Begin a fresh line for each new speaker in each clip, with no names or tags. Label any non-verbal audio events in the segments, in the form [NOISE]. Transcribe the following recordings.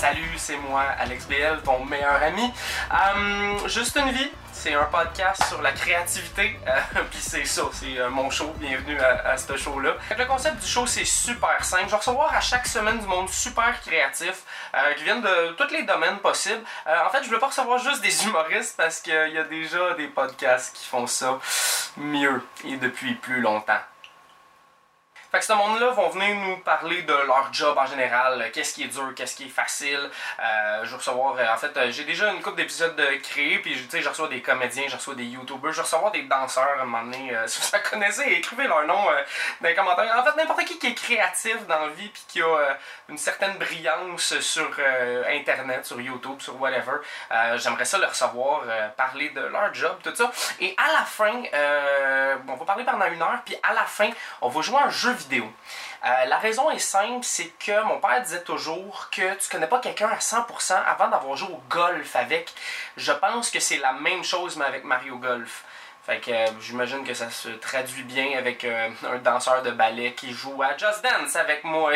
Salut, c'est moi, Alex BL, ton meilleur ami. Euh, Juste une vie, c'est un podcast sur la créativité. [LAUGHS] Euh, Puis c'est ça, c'est euh, mon show. Bienvenue à, ce show-là. Le concept du show, c'est super simple. Je vais recevoir à chaque semaine du monde super créatif euh, qui viennent de tous les domaines possibles. En fait, je voulais pas recevoir juste des humoristes parce qu'il y a déjà des podcasts qui font ça mieux et depuis plus longtemps. Fait que ce monde-là vont venir nous parler de leur job en général, euh, qu'est-ce qui est dur, qu'est-ce qui est facile. Euh, je vais recevoir, euh, en fait, j'ai déjà une couple d'épisodes de créés, puis tu sais, je reçois des comédiens, je reçois des youtubers, je recevoir des danseurs à un moment donné. [LAUGHS] Si vous la connaissez, écrivez leur nom dans les commentaires. En fait, n'importe qui qui est créatif dans la vie, puis qui a une certaine brillance sur Internet, sur YouTube, sur whatever, j'aimerais ça le recevoir, parler de leur job, tout ça. Et à la fin, on va parler pendant une heure, puis à la fin, on va jouer un jeu Euh, la raison est simple, c'est que mon père disait toujours que tu connais pas quelqu'un à 100% avant d'avoir joué au golf avec. Je pense que c'est la même chose, mais avec Mario Golf. Fait que euh, j'imagine que ça se traduit bien avec euh, un danseur de ballet qui joue à Just Dance avec moi.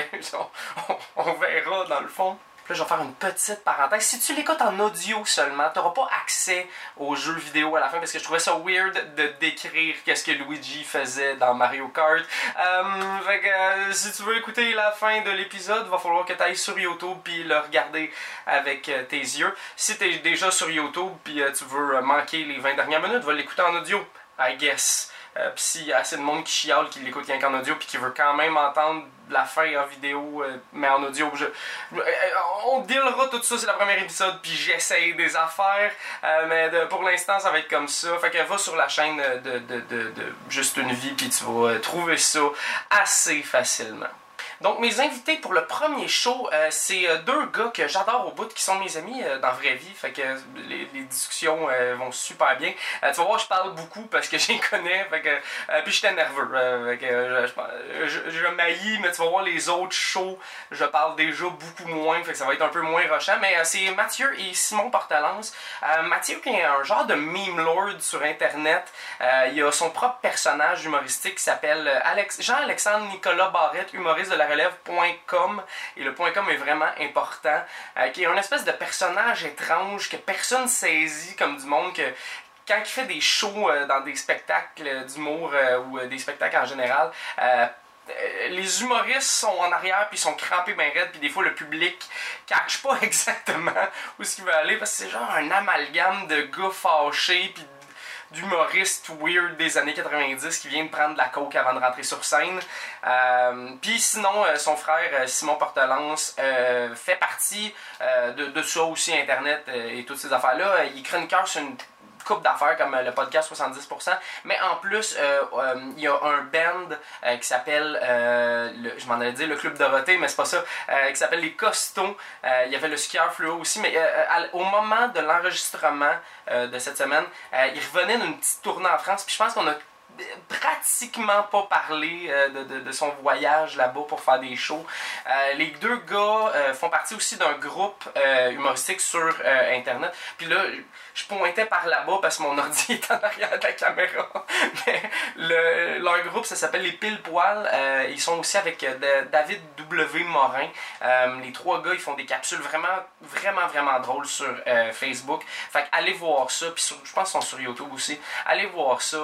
[LAUGHS] on verra dans le fond. Là, je vais faire une petite parenthèse. Si tu l'écoutes en audio seulement, tu n'auras pas accès aux jeux vidéo à la fin parce que je trouvais ça weird de décrire qu'est-ce que Luigi faisait dans Mario Kart. Euh, fait que, euh, si tu veux écouter la fin de l'épisode, va falloir que tu ailles sur YouTube puis le regarder avec euh, tes yeux. Si tu es déjà sur YouTube puis tu veux manquer les 20 dernières minutes, va l'écouter en audio, I guess. Euh, puis s'il y a assez de monde qui chiale, qui l'écoute rien qu'en audio, puis qui veut quand même entendre la fin en vidéo, euh, mais en audio, euh, on dealera tout ça, c'est le premier épisode, puis j'essaye des affaires, euh, mais pour l'instant, ça va être comme ça. Fait que va sur la chaîne de, de, de, Juste une vie, puis tu vas trouver ça assez facilement. Donc, mes invités pour le premier show, euh, c'est euh, deux gars que j'adore au bout, qui sont mes amis euh, dans la vraie vie. Fait que les, discussions vont super bien. Tu vas voir, je parle beaucoup parce que [LAUGHS] les connais. Fait que, puis j'étais nerveux. fait que, je, je, je mais tu vas voir les autres shows, je parle déjà beaucoup moins. Fait que ça va être un peu moins rochant. Mais c'est Mathieu et Simon Portalance. Mathieu, qui est un genre de meme lord sur Internet, il a son propre personnage humoristique qui s'appelle Alex, Jean-Alexandre Nicolas Barrette, humoriste de la relève.com. Et le .com est vraiment important. euh, qui est un espèce de personnage étrange que personne saisit comme du monde que quand il fait des shows euh, dans des spectacles d'humour euh, ou des spectacles en général, les humoristes sont en arrière puis ils sont crampés bien raides puis des fois le public catch pas [LAUGHS] exactement où ce qu'il veut aller parce que c'est genre un amalgame de gars fâchés puis d'humoristes weird des années 90 qui vient de prendre de la coke avant de rentrer sur scène. Euh, Puis sinon, euh, son frère euh, Simon Portelance euh, fait partie de, de ça aussi, Internet et toutes ces affaires-là. Il est chroniqueur sur une coupe d'affaires comme euh, le podcast 70%, mais en plus, euh, euh, il y a un band qui s'appelle, le- je m'en allais dire le Club Dorothée, mais c'est pas ça, qui s'appelle les Costons. Il y avait le skieur fluo aussi, mais au moment de l'enregistrement de cette semaine, il revenait d'une petite tournée en France, puis je pense qu'on a pratiquement pas parlé de, son voyage là-bas pour faire des shows. Les deux gars font partie aussi d'un groupe humoristique sur Internet. Puis là, je pointais par là-bas parce que mon ordi [LAUGHS] est en arrière de la caméra. [LAUGHS] Mais le- leur groupe, ça s'appelle Les Pile Poil. Euh, ils sont aussi avec euh, David W. Morin. Euh, les trois gars, ils font des capsules vraiment, vraiment, vraiment drôles sur Facebook. Fait allez voir ça. Puis sur- je pense qu'ils sont sur YouTube aussi. Allez voir ça.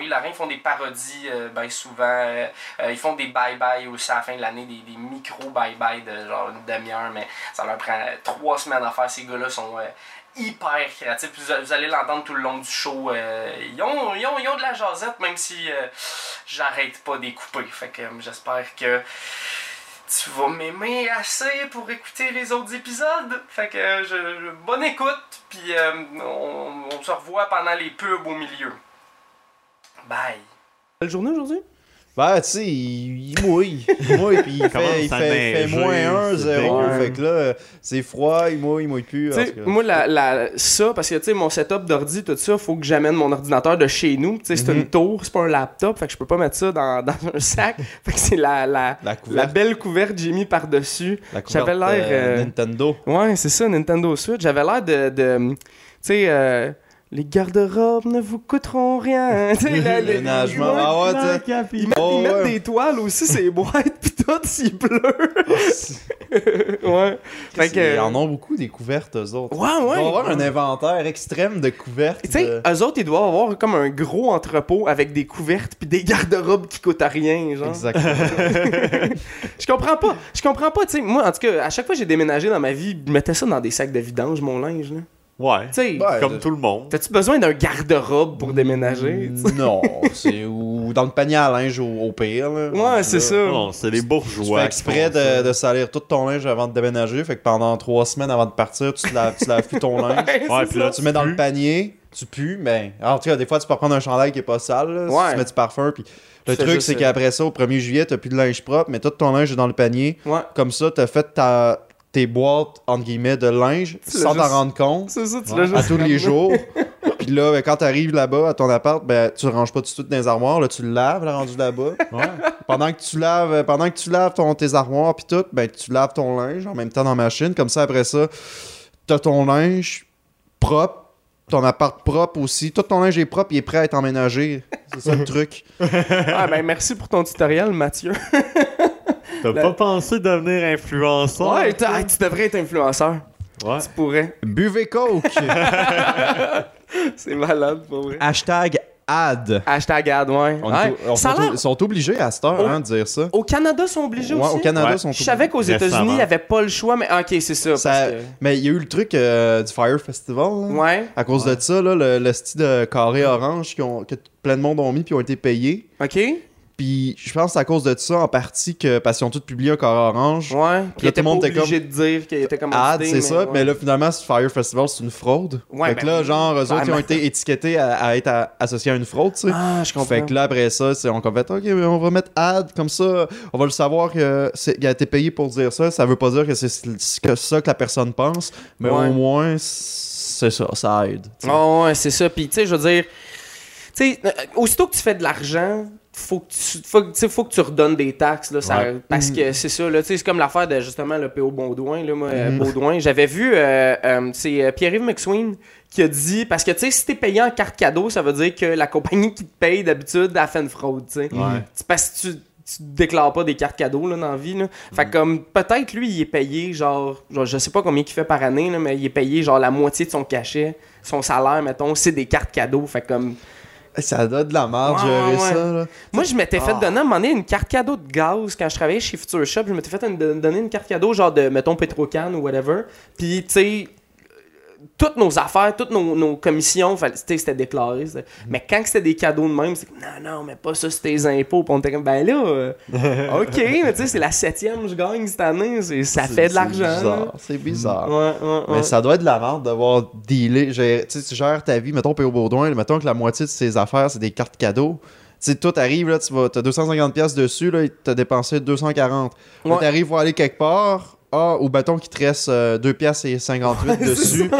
Hilarants. Ils font des parodies ben souvent. Ils font des bye-bye aussi à la fin de l'année. Des, des micro bye-bye de genre une demi-heure. Mais ça leur prend trois semaines à faire. Ces gars-là sont... hyper créatifs. Puis Vous, allez l'entendre tout le long du show. Euh, ils, ont, ils, ont, ils ont de la jasette, même si euh, j'arrête pas d'y couper. Fait que euh, j'espère que tu vas m'aimer assez pour écouter les autres épisodes. Fait que je, bonne écoute, puis on, on se revoit pendant les pubs au milieu. Bye.
Quelle journée aujourd'hui?
Ben, tu sais, il, il mouille. Il mouille, puis il [LAUGHS] fait, il fait, fait moins 1,
c'est
0.
dégueu.
Fait que là, c'est froid, il mouille, il mouille plus.
moi, la, la- ça, parce que, tu sais, mon setup d'ordi, tout ça, faut que j'amène mon ordinateur de chez nous. Tu sais, c'est
Mhm.
une tour, c'est pas un laptop, fait que je peux pas mettre ça dans, [LAUGHS] dans un sac. fait que c'est la, la,
La
la belle couverte que j'ai mis par-dessus.
la couverte
j'avais l'air,
euh,
euh,
Nintendo.
Ouais, c'est ça, Nintendo Switch. J'avais l'air de. de tu sais, euh, les garde-robes ne vous coûteront rien. [LAUGHS] Tu sais, là,
Le
les-
nagement.
ouais,
Ah ouais, tu sais.
Ils mettent,
Oh,
ils mettent
ouais.
des toiles aussi, c'est [LAUGHS] boîtes pis tout.
s'il pleut. ouais. Fait que.
Ils en ont beaucoup des couvertes, eux autres.
Ouais,
Ils
ouais.
vont avoir un inventaire extrême de couvertes.
Tu sais,
de-
eux autres, ils doivent avoir comme un gros entrepôt avec des couvertes puis des garde-robes qui coûtent à rien, genre.
Exactement. [LAUGHS]
Je comprends pas. Je comprends pas, tu sais. Moi, en tout cas, à chaque fois que j'ai déménagé dans ma vie, je mettais ça dans des sacs de vidange, mon linge, là.
Ouais.
Tu
Comme tout le monde.
t'as-tu besoin d'un garde-robe pour déménager? tu sais?
Non, c'est ou dans le panier à linge au, au pire. Là,
Ouais, c'est ça.
Non, c'est les
Tu
bourgeois.
fais
qui
exprès de, de salir tout ton linge avant de déménager, fait que pendant trois semaines avant de partir, tu te laves, tu laves plus ton [LAUGHS] linge.
Ouais,
Ouais, puis là.
Tu mets dans le panier, tu pues, mais en tout cas, des fois, tu peux prendre un chandail qui est pas sale, là, si
Ouais.
tu mets du parfum, puis le
Tu fais
truc, c'est qu'après ça, au 1er juillet, t'as plus de linge propre, mais tout ton linge est dans le panier.
Ouais.
Comme ça, t'as fait ta, tes boîtes, entre guillemets, de linge
Tu
sans t'en
juste-
rendre compte
C'est ça, tu
à
l'as juste
tous les jours. [LAUGHS] Puis là, ben, quand t'arrives là-bas à ton appart, ben, tu ranges pas tout de suite dans les armoires, là, tu le laves, là, rendu là-bas.
Ouais.
pendant que tu laves, euh, pendant que tu laves ton, tes armoires puis tout, ben, tu laves ton linge en même temps dans la machine. Comme ça, après ça, t'as ton linge propre, ton appart propre aussi. Tout ton linge est propre, il est prêt à être emménagé. C'est ça le truc. [LAUGHS]
Ah, ben merci pour ton tutoriel, Mathieu. [LAUGHS]
T'as
La-
pas pensé devenir influenceur?
Ouais, hey, tu devrais être influenceur.
Ouais.
Tu pourrais.
Buvez Coke! [LAUGHS]
C'est malade, pour vrai.
Hashtag ad.
Hashtag ad, ouais.
On
Ouais.
est- on
Ça
sont, sont obligés à cette heure hein, de dire ça.
Au Canada, ils sont obligés
Ouais,
aussi.
au Canada, sont
Je savais qu'aux. États-Unis, il n'y avait pas le choix, mais ok, c'est ça.
Ça-
parce que-
Mais il y a eu le truc euh, du Fire Festival. là.
Ouais,
À cause de ça, là, le, le style de carré orange qui ont- que plein de monde ont mis puis ont été payés.
ok.
Puis je pense à cause de ça en partie que parce qu'ils ont tous publié un carré orange.
Ouais. Puis
tout le monde était
obligé de dire qu'il était comme
Ad, c'est ça. Mais là, finalement, ce Fire Festival, c'est une fraude.
Ouais,
fait que
ben
là, genre, eux autres, ils ont été étiquetés à, à être à- associés à une fraude, tu sais.
Ah, je comprends.
Fait que là, après ça, c'est, on fait, OK, mais on va mettre ad, comme ça, on va le savoir qu'il a été payé pour dire ça. Ça veut pas dire que c'est ce que ça que la personne pense, mais
Ouais.
au moins, c'est ça, ça aide.
Ah ouais, c'est ça. Puis, tu sais, je veux dire, tu sais, euh, aussitôt que tu fais de l'argent, faut que tu, faut, que- tu sais, faut que tu redonnes des taxes, là, ça-
Ouais.
parce
Mm.
que c'est ça, là, c'est comme l'affaire de, justement, le PO Baudouin, là, moi,
Mm.
Baudouin. J'avais vu, euh, euh, c'est euh, Pierre-Yves McSween qui a dit, parce que, tu sais, si t'es payé en carte cadeau, ça veut dire que la compagnie qui te paye, d'habitude, a fait une fraude, tu sais.
Ouais.
Parce que tu, tu déclares pas des cartes cadeaux là, dans la vie. Là. Fait que comme peut-être lui, il est payé genre, genre je sais pas combien il fait par année, là, mais il est payé genre la moitié de son cachet, son salaire, mettons, c'est des cartes cadeaux. Fait comme
Ça donne de la merde,
Ouais,
gérer
ouais, ouais.
ça, là.
moi je m'étais fait
Ah.
donner à un moment donné une carte cadeau de gaz quand je travaillais chez Future Shop, je m'étais fait une- donner une carte cadeau genre de mettons Petrocan ou whatever. Puis tu sais toutes nos affaires, toutes nos, nos commissions, c'était déclaré. c'était- Mais quand c'était des cadeaux de même, c'est comme non, non, mais pas ça, c'est tes impôts. Puis on était comme, ben là, euh, [LAUGHS] ok, mais tu sais, c'est la septième que je gagne cette année, ça fait de l'argent.
bizarre, C'est bizarre.
Ouais, ouais, ouais.
Mais ça doit être de la merde d'avoir dealé. Tu sais, tu gères ta vie, mettons, P.O. Baudouin, mettons que la moitié de ses affaires, c'est des cartes cadeaux. Tu sais, tout arrive, là, tu vas, t'as 250$ piastres dessus, là, il t'a dépensé 240. Là,
Ouais.
t'arrives pour aller quelque part, ah, ou mettons qu'il te reste euh, 2 piastres et 58 dessus.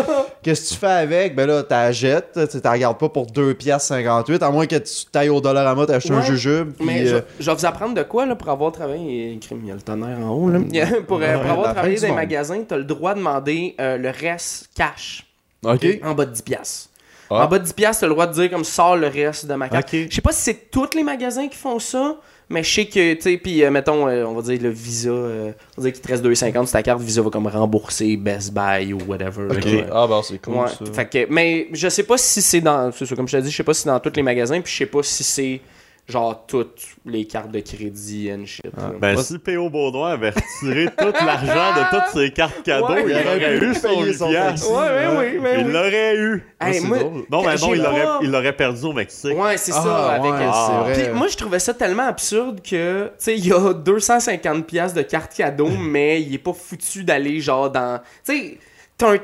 Qu'est-ce que tu fais avec? Ben là, t'as jettes, tu regardes pas pour 2 piastres 58, à moins que tu tailles au dollar à mot, t'achètes un
Ouais.
jujube, puis...
Mais je,
euh,
je vais vous apprendre de quoi là, pour avoir travaillé. Crime, Il y a le tonnerre en haut. Là. [LAUGHS] pour, euh, pour
Ouais,
avoir
la
travaillé dans les magasins, tu as le droit de demander euh, le reste cash
OK.
en bas de 10$. piastres.
Ah.
En bas de 10$, piastres, tu as le droit de dire comme sors le reste de ma carte. Je sais pas si c'est tous les magasins qui font ça, mais je sais que, tu sais, puis euh, mettons, euh, on va dire le Visa, euh, on va dire qu'il te reste 2,50 sur ta carte, Visa va comme rembourser Best Buy ou whatever.
OK. Ah, ben c'est cool,
Ouais,
ça.
fait que, mais je sais pas si c'est dans. C'est ça, comme je t'ai dit, je sais pas si c'est dans tous les magasins, puis je sais pas si c'est genre toutes les cartes de crédit and shit. là.
Ben,
Moi,
si P.O. Baudouin avait retiré tout [LAUGHS] l'argent de toutes ses cartes cadeaux,
Ouais,
il
il aurait
eu son
payer son
piastre.
taxi.
Ouais, ouais, ouais, ouais,
Il l'aurait eu.
Hey, moi-.
Non, mais non, il
pas-
l'aurait, il l'aurait perdu au Mexique.
Ouais, c'est
Ah,
ça. Avec,
ouais,
euh,
c'est
vrai.
Puis moi, je trouvais ça tellement absurde que, tu sais, il y a 250$ piastres de cartes cadeaux, [LAUGHS] mais il est pas foutu d'aller genre dans. Tu sais, t'as un.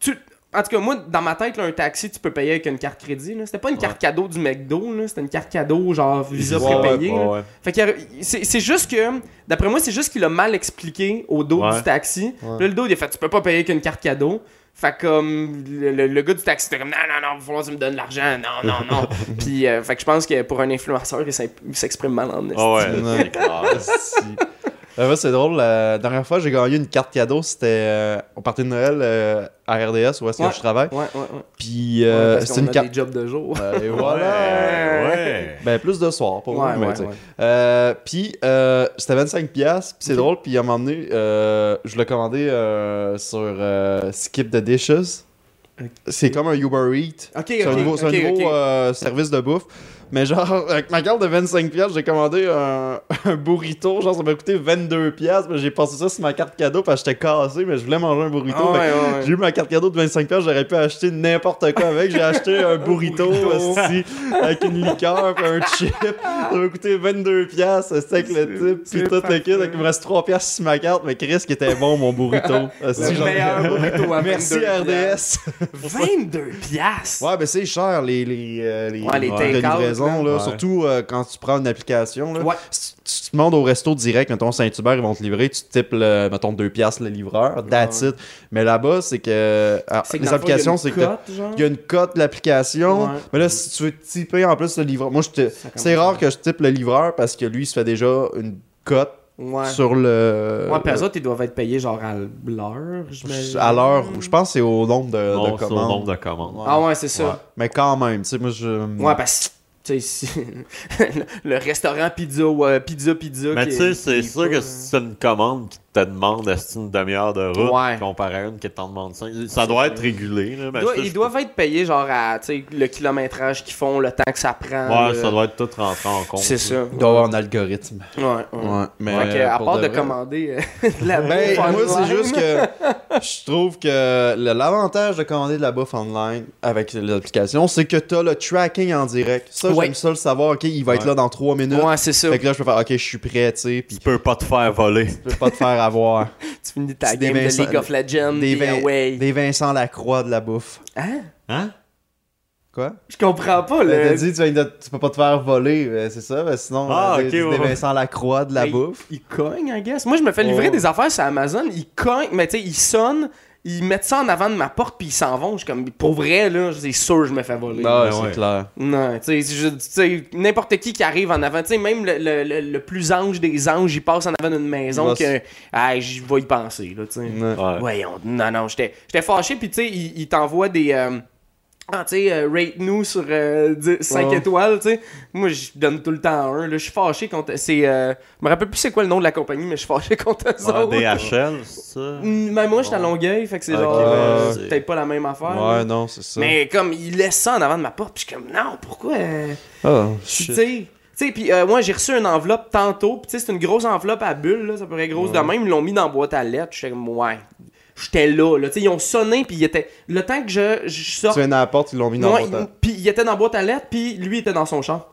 tu- En tout cas, moi, dans ma tête, là, un taxi, tu peux payer avec une carte crédit. là. C'était pas une carte cadeau du McDo, là. c'était une carte cadeau genre Visa
Ouais,
prépayé.
ouais,
là.
ouais.
Fait que c'est c'est juste que, d'après moi, c'est juste qu'il a mal expliqué au dos
Ouais.
du taxi. Puis là, le dos, il a fait, tu peux pas payer qu'une carte cadeau. Fait que, comme, le, le- le gars du taxi était comme, non, non, non, il va falloir que tu me donnes de l'argent, non, non, non. [LAUGHS] Puis, euh, fait que je pense que pour un influenceur, il s'exprime mal en esti.
Ah ouais,
Ouais. Euh, ouais, c'est drôle. La dernière fois, j'ai gagné une carte cadeau. C'était euh, au party de Noël euh, à RDS, où est-ce
Ouais.
que je travaille.
Ouais, ouais, ouais.
Puis euh, c'est une carte.
des jobs de jour.
Euh, et [LAUGHS] voilà.
Ouais.
Ben, plus de soir, pour
Ouais,
moi.
ouais.
Euh, puis c'était 25$. piastres, Puis c'est drôle. Puis à un moment donné, je l'ai commandé sur Skip the Dishes. C'est comme un Uber Eats.
Ok,
C'est un nouveau, un nouveau, service de bouffe. Mais genre, avec ma carte de 25$, piastres, j'ai commandé un, [LAUGHS] un burrito. Genre, ça m'a coûté 22$. piastres, Mais j'ai passé ça sur ma carte cadeau parce que j'étais cassé. Mais je voulais manger un burrito.
Ah, ouais, ouais.
J'ai eu ma carte cadeau de 25$, piastres, j'aurais pu acheter n'importe quoi avec. J'ai acheté [LAUGHS] un burrito, aussi, avec une liqueur, puis un chip. Ça m'a coûté 22$, piastres, c'était avec le type, puis tout le kit. Donc, il me reste 3$ piastres sur ma carte, mais Chris qui était bon, mon burrito. Esti, [LAUGHS]
Le
j'en-
meilleur burrito à
Merci
22
RDS.
22 piastres!
Ouais, ben c'est cher, les, les, euh, les,
Ouais, les là.
Ouais.
Surtout euh, quand tu prends une application, là.
Ouais.
Si tu tu te demandes au resto direct, mettons Saint-Hubert, ils vont te livrer, tu types, le, mettons, 2 piastres le livreur, that's it. Mais là-bas, c'est que... alors,
C'est que
les
dans le fond, il y a
applications,
une
c'est que...
cote, genre?
Il y a une cote de l'application.
Ouais.
Mais là, si tu veux typer en plus le livreur. Moi, c'est rare que je type le livreur parce que lui, il se fait déjà une cote
Ouais.
sur le.
Ouais, puis autres, ils doivent être payés genre à l'heure, j'imagine.
à l'heure. Je pense que c'est au nombre de,
c'est au
commandes.
nombre de commandes.
Ouais.
Ah ouais, c'est ça.
Ouais. Mais quand même, tu sais, moi, je.
Ouais, parce [LAUGHS] le restaurant pizza, ouais, pizza, pizza.
Mais tu sais, c'est sûr
pas-
que si c'est une commande qui te demande est-ce une demi-heure de route
Ouais.
comparé à une qui t'en demande 5, ça doit être régulé. Là, mais
Ils doivent-
ça,
ils
je-
doivent être payés genre à le kilométrage qu'ils font, le temps que ça prend.
Ouais,
le-
ça doit être tout rentré en compte.
C'est ça.
Il doit y avoir un algorithme.
Ouais, ouais.
Ouais. Mais. Euh,
à part de, commander euh, [LAUGHS] de la
Ben,
bouffe
moi, c'est
online-
juste que je trouve que l'avantage de commander de la bouffe online avec l'application, c'est que t'as le tracking en direct. Ça,
Ouais.
j'aime ça le savoir. Ok, il va être
Ouais.
là dans 3 minutes.
Ouais, c'est ça.
Fait que là, je peux faire, ok, je suis prêt, tu sais, puis
Tu peux pas te faire voler.
je peux pas te faire avoir. [LAUGHS]
Tu finis ta
des
game
Vincent-
de League of Legends,
des,
des
Vin-
away.
des Vincent Lacroix de la bouffe.
Hein?
Hein?
Quoi?
Je comprends pas,
T'as
le...
dit, tu, viens de- tu peux pas te faire voler, ben, c'est ça? Ben, sinon,
Ah,
euh, des,
ok,
des
ouais.
Vincent Lacroix de la
Ben,
bouffe.
Il cogne, I guess. Moi, je me fais livrer
Oh.
des affaires sur Amazon. Ils cognent, mais tu sais, ils sonnent, ils mettent ça en avant de ma porte, puis ils s'en vont. Je suis comme, pour vrai, là, c'est sûr que je me fais voler.
Ah,
ben
c'est
ouais.
clair.
Non, tu sais, n'importe qui qui arrive en avant, tu sais, même le, le- le- le plus ange des anges, il passe en avant d'une maison que, ah, je vais y penser, là, tu sais.
Ouais.
Ouais.
Voyons, non, non, j'étais j'étais fâché, puis tu sais, il, il t'envoie des. euh, ah, tu sais, euh, rate-nous sur 5
Ouais.
étoiles, tu sais. Moi, je donne tout le temps un, là. Je suis fâché contre. C'est. euh, je me rappelle plus c'est quoi le nom de la compagnie, mais je suis fâché [LAUGHS] contre eux autres.
DHL, c'est ça?
Mm, Mais moi, j'étais à Longueuil, fait que c'est genre.
ouais,
euh,
c'est-
peut-être pas la même affaire.
Ouais,
là.
non, c'est ça.
Mais comme, il laisse ça en avant de ma porte, puis je suis comme, non, pourquoi. euh,
Ah,
tu
shit.
sais, tu sais, puis euh, moi j'ai reçu une enveloppe tantôt, puis tu sais, c'est une grosse enveloppe à bulles, là, ça pourrait être grosse de même, ils l'ont mis dans la boîte à lettres, j'étais comme, ouais, j'étais là, là, tu sais, ils ont sonné, puis il était, le temps que je, je sorte,
Tu viens à la porte, ils l'ont mis dans
Ouais,
le
il- puis il était dans la boîte à lettres, puis lui était dans son champ.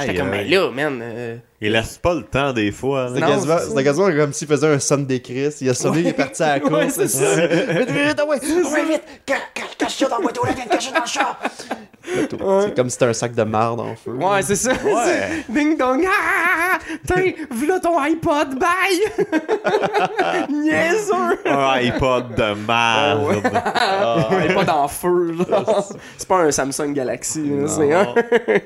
J'étais comme,
aïe.
ben là, man, euh,
Il laisse pas le temps des fois.
C'était quasiment, comme s'il faisait un son des Chris. Il a sonné, il est parti à la
Ouais,
course.
c'est ça. [LAUGHS]
Vite, vite, ah ah ouais, vite. C'est comme si c'était un sac de marde en feu.
Ouais, c'est ça.
Ouais. [LAUGHS]
Ding dong. Ah! Tiens, v'là ton iPod, bye! [LAUGHS] Niaiseux!
Un iPod de merde.
iPod en feu. C'est pas un Samsung Galaxy, là, c'est un.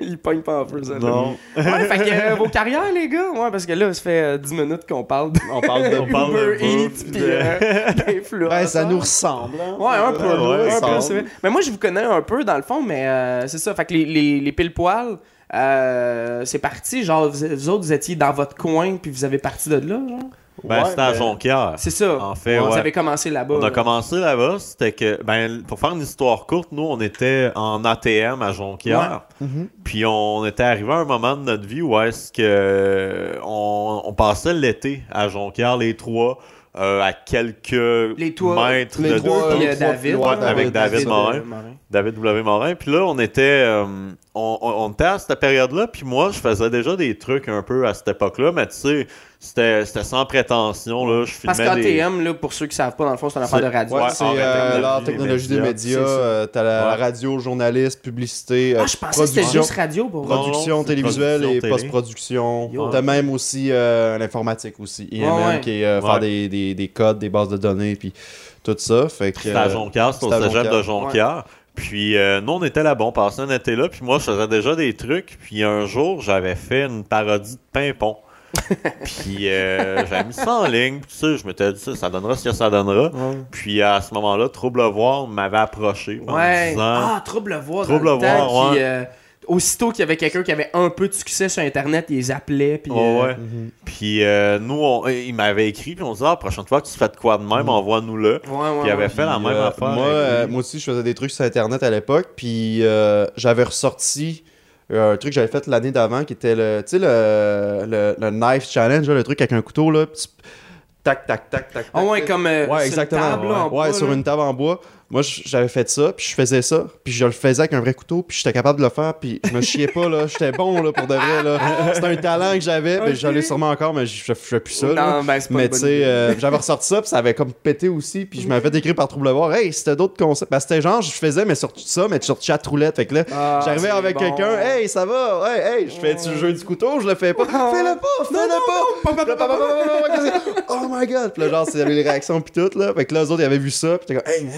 Il pogne pas en feu, ça.
Non.
Ouais, fait que euh, vos carrières, les gars. Ouais, parce que là, ça fait euh, 10 minutes qu'on parle de
On parle de
On parle de
Uber Eats
bouffe,
pis
de-
euh, [LAUGHS] d'influenceurs.
Ouais, ça nous ressemble. hein.
Ouais, un peu,
Ouais,
un peu. Mais moi, je vous connais un peu, dans le fond, mais euh, c'est ça. Fait que les, les, les pile-poils, euh, c'est parti, genre, vous, vous autres, vous étiez dans votre coin, puis vous avez parti de là, genre?
Ben,
Ouais,
c'était à Jonquière.
C'est ça.
En fait, ouais.
avez commencé là-bas.
On a
là.
commencé là-bas, c'était que, ben, pour faire une histoire courte, nous, on était en ATM à Jonquière.
Mhm.
Puis on était arrivé à un moment de notre vie où est-ce que on, on passait l'été à Jonquière, les trois, euh, à quelques
Les
mètres
les
de
trois, les
euh, David.
avec
ouais,
David Morin. David W. Morin. Puis là, on était, euh, on, était à cette période-là. Puis moi, je faisais déjà des trucs un peu à cette époque-là. Mais tu sais, c'était c'était sans prétention. Là. Je
Parce
des...
qu'ATM, là, pour ceux qui savent pas, dans le fond, c'est une affaire de
C'est-
radio.
Ouais, c'est euh,
technologie,
l'art
des
technologie des
médias,
c'est
euh, T'as la
Ouais.
radio, journaliste, publicité, euh,
Ah, je pensais que c'était
production,
juste radio pour
production
non, c'est
télévisuelle
production
et
télé.
post-production.
Yo.
T'as même aussi euh, l'informatique aussi, IMM,
Ouais, ouais.
qui est euh,
Ouais.
faire des, des, des codes, des bases de données, puis tout ça. Fait que,
C'était à
euh,
Jonquière, c'était au cégep de
Jonquière.
Jonquière. Puis euh, nous, on était là-bas, on passait un été là. Puis moi, je faisais déjà des trucs. Puis un jour, j'avais fait une parodie de Pimpon. [LAUGHS] puis euh, j'avais mis ça en ligne, puis ça, je m'étais dit ça, ça donnera ce que ça donnera. Puis à ce moment-là, Trouble Voir m'avait approché en me
Ouais.
disant
Ah, trouble voir.
Trouble
puis,
ouais.
euh, aussitôt qu'il y avait quelqu'un qui avait un peu de succès sur Internet, ils les appelaient. Puis,
Oh,
euh,
ouais. Puis euh, nous, on- il m'avait écrit, puis on se dit, ah, prochaine fois que tu fais de quoi de même, envoie-nous-le.
ouais, ouais,
Puis il avait
ouais.
fait la même
euh,
affaire.
Moi, euh, aussi, je faisais des trucs sur Internet à l'époque. Puis euh, j'avais ressorti euh, un truc que j'avais fait l'année d'avant qui était le, tu sais, le, le, le knife challenge, le truc avec un couteau, là. Tac, tac, tac, tac.
Ah
tac,
ouais,
tac.
comme euh,
Ouais,
sur
exactement.
une table, là, en
ouais,
bois,
sur
là.
une table en bois. Moi, j'avais fait ça, puis je faisais ça, puis je le faisais avec un vrai couteau, puis j'étais capable de le faire, puis je me chiais pas, là. J'étais bon, là, pour de vrai, là. C'était un talent que j'avais, mais j'en ai sûrement encore, mais je fais plus ça, là.
Non, ben, c'est pas
Mais tu sais, euh, j'avais ressorti ça, puis ça avait comme pété aussi, puis je m'avais écrire par Trouble Voir. Hey, c'était d'autres concepts. Ben, c'était genre, je faisais, mais sur tout ça, mais sur chat roulette. Fait que là,
Ah,
j'arrivais avec
bon.
quelqu'un. Hey, ça va? Hey, hey, je fais-tu le jeu du couteau? Je le fais pas. Fais-le pas, fais-le pas. Là, Oh my god. Puis là, genre, c'est les réactions, puis tout, là. Fait que là, eux autres, ils avaient vu ça, puis t'es comme, hey, man,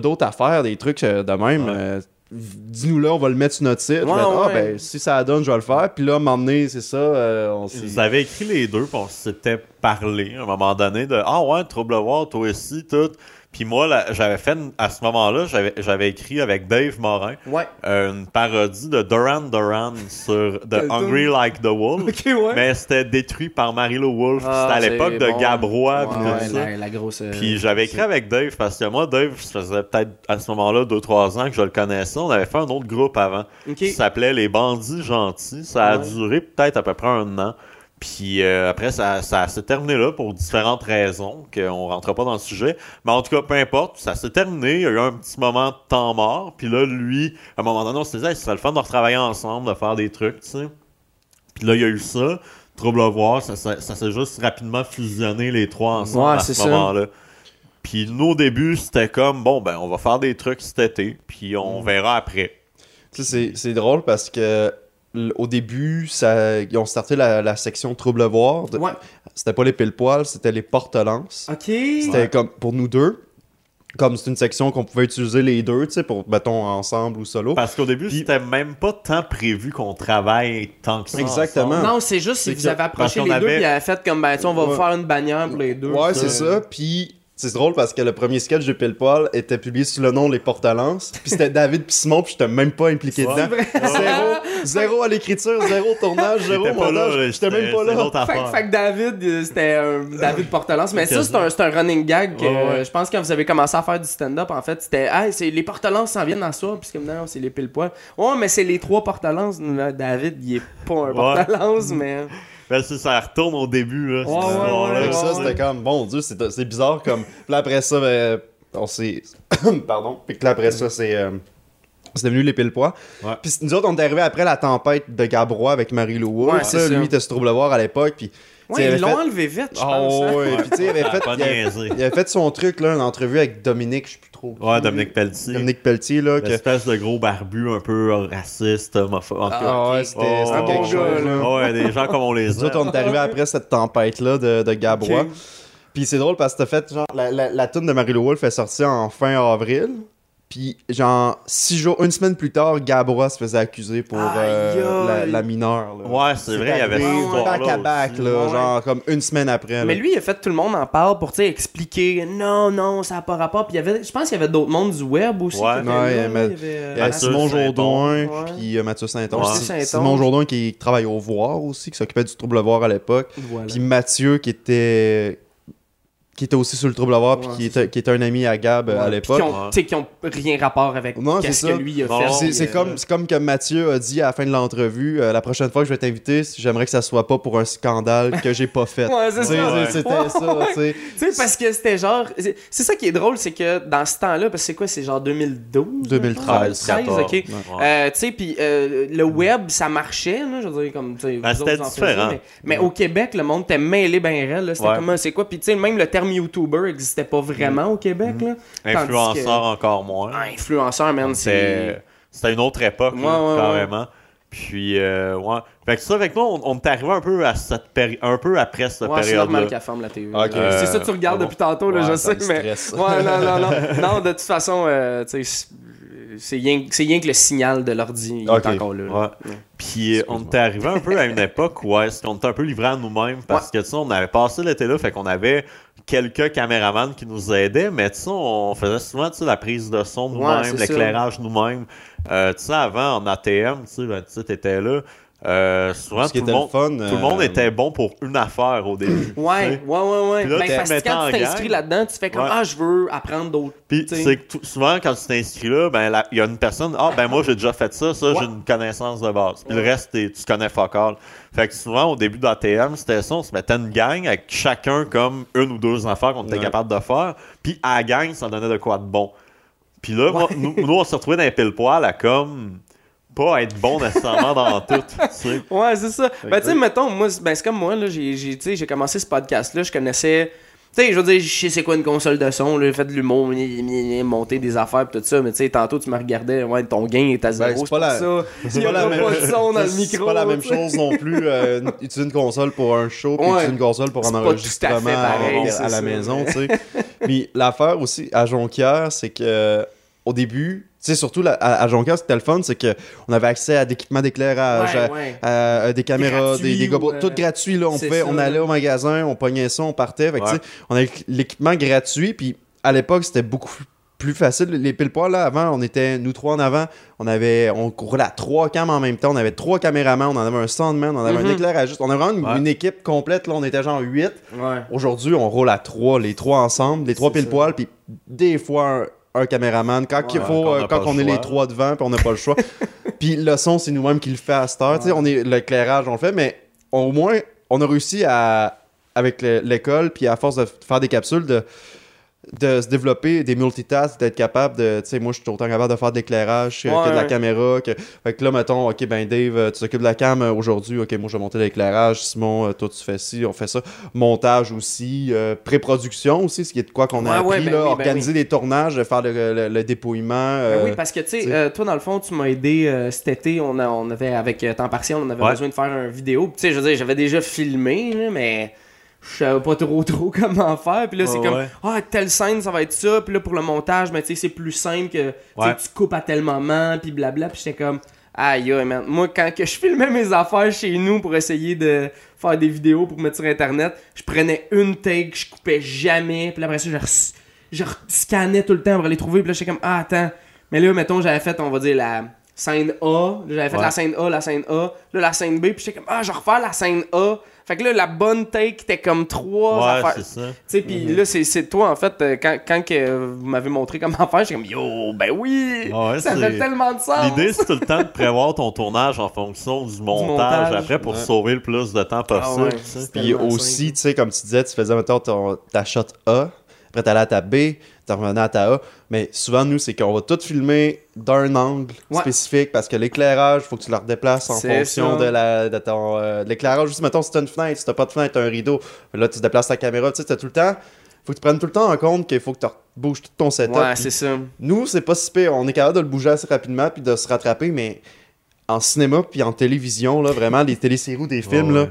d'autres à faire, des trucs euh, de même. euh, Dis-nous là, on va le mettre sur notre site. Je ah,
ouais.
ben, si ça donne, je vais le faire. Puis là, m'emmener, c'est ça. euh, on
Ils avaient écrit les deux, puis on s'était parlé à un moment donné de Ah ouais, Trouble Voir, toi aussi, tout. Puis moi, là, j'avais fait, à ce moment-là, j'avais j'avais écrit avec Dave Morin
Ouais.
euh, une parodie de Duran Duran sur [LAUGHS] The Hungry Like the Wolf.
Ouais.
Mais c'était détruit par Marilo Wolf.
Ah,
c'était à l'époque de. Gabrois. puis
Ouais,
tout
ouais,
ça.
la, grosse. euh,
Puis j'avais écrit avec Dave parce que moi, Dave, ça faisait peut-être à ce moment-là 2-3 ans que je le connaissais. On avait fait un autre groupe avant qui s'appelait Les Bandits Gentils. Ça a duré peut-être à peu près un an. Puis euh, après, ça, ça s'est terminé là pour différentes raisons, qu'on rentre pas dans le sujet. Mais en tout cas, peu importe, ça s'est terminé. Il y a eu un petit moment de temps mort. Puis là, lui, à un moment donné, on se disait, Hey, ce serait le fun de retravailler ensemble, de faire des trucs, tu sais. Puis là, il y a eu ça. Trouble à voir, ça, s'est- ça s'est juste rapidement fusionné les trois ensemble
Ouais,
à
c'est
ce
ça.
moment-là. Puis nous, au début, c'était comme, bon, ben, on va faire des trucs cet été, puis on
Mm.
verra après.
Tu sais, c'est c'est drôle parce que au début, ça, ils ont starté la, la section Trouble Voir.
Ouais.
C'était pas les pile-poils, c'était les porte-lances.
Ok.
C'était comme pour nous deux. Comme c'est une section qu'on pouvait utiliser les deux, tu sais, pour, mettons, ensemble ou solo.
Parce qu'au début,
Puis-
c'était même pas tant prévu qu'on travaille tant que ça.
Exactement.
ensemble.
Non, c'est juste si vous
que-
avez approché
parce
les
qu'on
deux,
avait-
puis elle a fait comme, ben, tu sais, on va
Ouais.
faire une bannière pour les deux.
Ouais, c'est ça. Puis c'est drôle parce que le premier sketch de Pile Poil était publié sous le nom Les Porte-Lances. Puis c'était David puis Simon, puis j'étais même pas impliqué dedans. Zéro, zéro à l'écriture, zéro au tournage, zéro montage. J'étais même pas là.
Fait, que David, euh, c'était un David Portelance. Mais ça, c'est un, running gag que
Ouais, ouais.
euh, je pense quand vous avez commencé à faire du stand-up, en fait, c'était Hey, c'est les Portelances s'en viennent dans ce soir. Puis c'est comme non, c'est les pile poil. Ouais, mais c'est les trois Portelances. Là, David, il est pas un
Ouais.
Portelance, mais.
Ben, c'est- ça retourne au début, là.
Ouais, ouais, ouais,
que ça,
ouais.
c'était comme, bon Dieu, c'est c'est bizarre comme. Puis après ça, ben, on s'est. [COUGHS] Pardon. Puis que là, après ça, c'est. euh, C'est devenu les pile poids.
Ouais.
Puis nous autres, on est arrivé après la tempête de Gabrois avec Marie-Lou Wolf.
Ouais,
ça, lui, il était sur Trouble Voir à l'époque. Puis.
Ouais,
il
ils
avait
l'ont
fait-
enlevé vite, je
Ah
pense. hein.
ouais, puis tu sais, il avait fait. Il avait,
niaisé.
il avait fait son truc, là, une entrevue avec Dominique, je sais plus trop.
Ouais, Dominique Pelletier.
Dominique Pelletier, là. Que...
L'espèce de gros barbu un peu raciste, homophobe.
Ah ouais, c'était
Oh, un
quelque
bon
chose.
gars,
là.
Ouais, des gens comme on les
Nous
aime.
on est arrivé après cette tempête-là de, de Gabrois. Puis c'est drôle parce que t'as fait, genre, la, la, la tune de Marie-Lou Wolf est sortie en fin avril. Puis, genre, six jours, une semaine plus tard, Gabrois se faisait accuser pour euh, la, mineure. Là.
Ouais, c'est vrai, il y avait histoire-là
back à back, là,
Ouais.
genre, comme une semaine après. là.
Mais lui, il a fait tout le monde en parle pour tu sais, expliquer non, non, ça n'a pas rapport. Puis il y avait, je pense qu'il y avait d'autres mondes du web aussi.
Ouais.
il y avait, euh,
Simon. Jourdain, puis euh, Mathieu Saint-Onge.
Ouais.
Si-
Saint-Onge.
Simon Jourdain qui travaille au Voir aussi, qui s'occupait du trouble voir à l'époque.
Voilà.
Puis Mathieu qui était qui était aussi sur le trouble voir, puis qui, était, qui était un ami à Gab euh, à l'époque.
Qui ont, tu sais, qui ont rien rapport avec
Non, c'est
qu'est-ce
ça.
que lui a
Non,
fait.
C'est,
euh,
comme, c'est comme que Mathieu a dit à la fin de l'entrevue euh, la prochaine fois que je vais t'inviter, j'aimerais que ça soit pas pour un scandale que j'ai pas fait. [LAUGHS]
Ouais, c'est
Tu sais,
ça.
Ouais.
C'était
Ouais,
ça, tu sais.
Parce que c'était genre. C'est ça qui est drôle, c'est que dans ce temps-là, parce que c'est quoi, c'est genre 2012
2013,
2013, ok.
Ouais.
Euh, tu sais, puis euh, le web, ça marchait, là, je veux dire, comme, tu sais,
Ben,
vous
c'était différent.
Mais, mais au Québec, le monde était mêlé ben réel, là. C'était
Ouais.
comme, c'est quoi, puis tu sais, même le terme YouTuber existait pas vraiment au Québec, là. Tandis
Influenceur
que-
encore moins.
Ah, influenceur, man, c'est.
C'était une autre époque, là,
Ouais, ouais,
carrément. Puis, euh, ouais. Fait que ça, avec nous, on, on est arrivé un peu à cette péri- un peu après cette
Ouais, c'est normal qu'elle ferme la TV.
Ok.
là. c'est ça que tu regardes depuis tantôt, là,
Ouais,
je sais, mais. Ouais, non, non, non. [LAUGHS] non, de toute façon, euh, tu sais, c'est rien, que le signal de l'ordi est encore là.
Ouais. Puis euh, on était arrivé un peu à une [LAUGHS] époque où est-ce qu'on était un peu livré à nous-mêmes parce que tu sais, on avait passé l'été là, fait qu'on avait quelques caméramans qui nous aidaient, mais tu sais, on faisait souvent tu sais, la prise de son nous-mêmes, l'éclairage nous-mêmes. Euh, tu sais, avant en ATM, tu sais, ben, t'étais là. Euh, souvent tout le, monde,
fun,
tout le monde
euh,
était bon pour une affaire au début.
Ouais, ouais, ouais, ouais.
Là,
Ben, parce que quand tu t'inscris là-dedans, tu fais comme
Ouais.
Ah, je veux apprendre d'autres.
Puis c'est que tout- souvent quand tu t'inscris là, ben il y a une personne, ah ben moi j'ai déjà fait ça, ça j'ai une connaissance de base. Puis
Ouais.
le reste tu connais fuck all. Fait que souvent au début d'ATM, c'était ça, on se mettait une gang avec chacun comme une ou deux affaires qu'on était
Ouais.
capable de faire. Puis à la gang, ça donnait de quoi de bon. Puis là, moi, nous, nous, on s'est retrouvés dans les pile poil à comme pas être bon nécessairement dans tout. tu sais.
Ouais, c'est ça. Ben, tu sais, mettons, moi, c'est- ben, c'est comme moi, là, j'ai, j'ai, tu sais, j'ai commencé ce podcast-là, je connaissais. Tu sais, je veux dire, je sais c'est quoi une console de son, là, fait de l'humour, monter des affaires, pis tout ça, mais tu sais, tantôt, tu me regardais, ouais, ton gain est à zéro,
Ben, c'est
c'est
pas la-
ça. [LAUGHS]
C'est pas la
pas
même-
de son dans le
c'est pas la même chose non plus. euh, une- utiliser une console pour un show, puis utiliser une console pour
C'est
un
à
enregistrement
pareil,
à, à la maison, tu sais. Puis l'affaire aussi à Jonquière, c'est que au début, sais, surtout la- à, à Jonquière, c'était le fun, c'est que on avait accès à d'équipements d'éclairage,
Ouais,
à-
ouais.
à, à des caméras,
gratuit
des, des
ou,
gobos,
euh,
tout gratuit là. On pouvait,
ça,
on allait au magasin, on pognait ça, on partait. Fait que,
Ouais.
tu sais, on avait l'équipement gratuit, puis à l'époque, c'était beaucoup plus facile. Les pile poils là, avant, on était nous trois en avant, on avait, on courait à trois cams en même temps, on avait trois caméramans, on en avait un soundman, on avait
Mhm.
un éclairagiste, on avait vraiment une,
Ouais.
une équipe complète. Là, on était genre huit.
Ouais.
Aujourd'hui, on roule à trois, les trois ensemble, les trois pile poils, puis des fois un, caméraman. Quand il faut,
quand on
euh,
n'a
quand
pas
on
le
est les trois devant, puis on n'a pas le choix. [LAUGHS] puis le son, c'est nous-mêmes qui le fait à cette heure. On est l'éclairage, on le fait, mais au moins, on a réussi à avec le- l'école, puis à force de faire des capsules, de de se développer des multitasks, d'être capable de, tu sais, moi je suis autant capable de faire de l'éclairage que,
Ouais,
que de la
ouais.
caméra, que, fait que là, mettons, ok, ben Dave, euh, tu t'occupes de la cam euh, aujourd'hui, ok, moi je vais monter l'éclairage, Simon, euh, toi tu fais ci, on fait ça, montage aussi, euh, pré-production aussi, ce qui est de quoi qu'on a
Ouais,
appris,
ben
là,
oui, ben
organiser des tournages, faire le, le- le dépouillement,
Ben oui, parce que, tu sais, euh, toi, dans le fond, tu m'as aidé cet été. On, a- on avait, avec temps partiel, on avait besoin de faire une vidéo. Tu sais, je veux dire, j'avais déjà filmé, mais je savais pas trop trop [LAUGHS] comment faire. Puis là, c'est
Ouais,
comme,
ouais.
ah, telle scène, ça va être ça. Puis là, pour le montage, mais tu sais, c'est plus simple que tu sais,
Ouais.
tu coupes à tel moment, puis blabla. Puis j'étais comme, aïe, aïe, man. Moi, quand que je filmais mes affaires chez nous pour essayer de faire des vidéos pour mettre sur Internet, je prenais une take, je coupais jamais. Puis après ça, je, je scannais tout le temps pour les trouver. Puis là, j'étais comme, ah, attends. Mais là, mettons, j'avais fait, on va dire, la scène A. Là, J'avais fait la scène A, la scène A. Là, la scène B. Puis j'étais comme, ah, je vais refaire la scène A. Fait que là, la bonne take était comme trois
Ouais,
affaires.
c'est ça.
Tu sais, puis là, c'est, c'est toi, en fait, euh, quand, quand que vous m'avez montré comment [LAUGHS] faire, j'étais comme, yo, ben oui!
Ouais,
ça
c'est-
fait tellement de sens!
L'idée, c'est tout le temps de prévoir ton tournage en fonction du montage,
montage.
après pour
Ouais.
sauver le plus de temps
Ah
possible.
Puis aussi, tu sais, comme tu disais, tu faisais, mettons, ton, ta shot A, après t'allais à ta B, tu revenais à ta A. Mais souvent, nous, c'est qu'on va tout filmer d'un angle
Ouais.
spécifique parce que l'éclairage, faut que tu le redéplaces en fonction
ça.
de, la, de ton. euh, de l'éclairage. Juste, mettons, si t'as une fenêtre, si t'as pas de fenêtre, t'as un rideau. Là, tu déplaces ta caméra. Tu sais, t'as tout le temps. Faut que tu prennes tout le temps en compte qu'il faut que tu bouges tout ton setup.
Ouais, c'est ça.
nous, c'est pas si pire. On est capable de le bouger assez rapidement puis de se rattraper, mais en cinéma puis en télévision, là, vraiment, les téléséries ou des films,
Ouais,
là.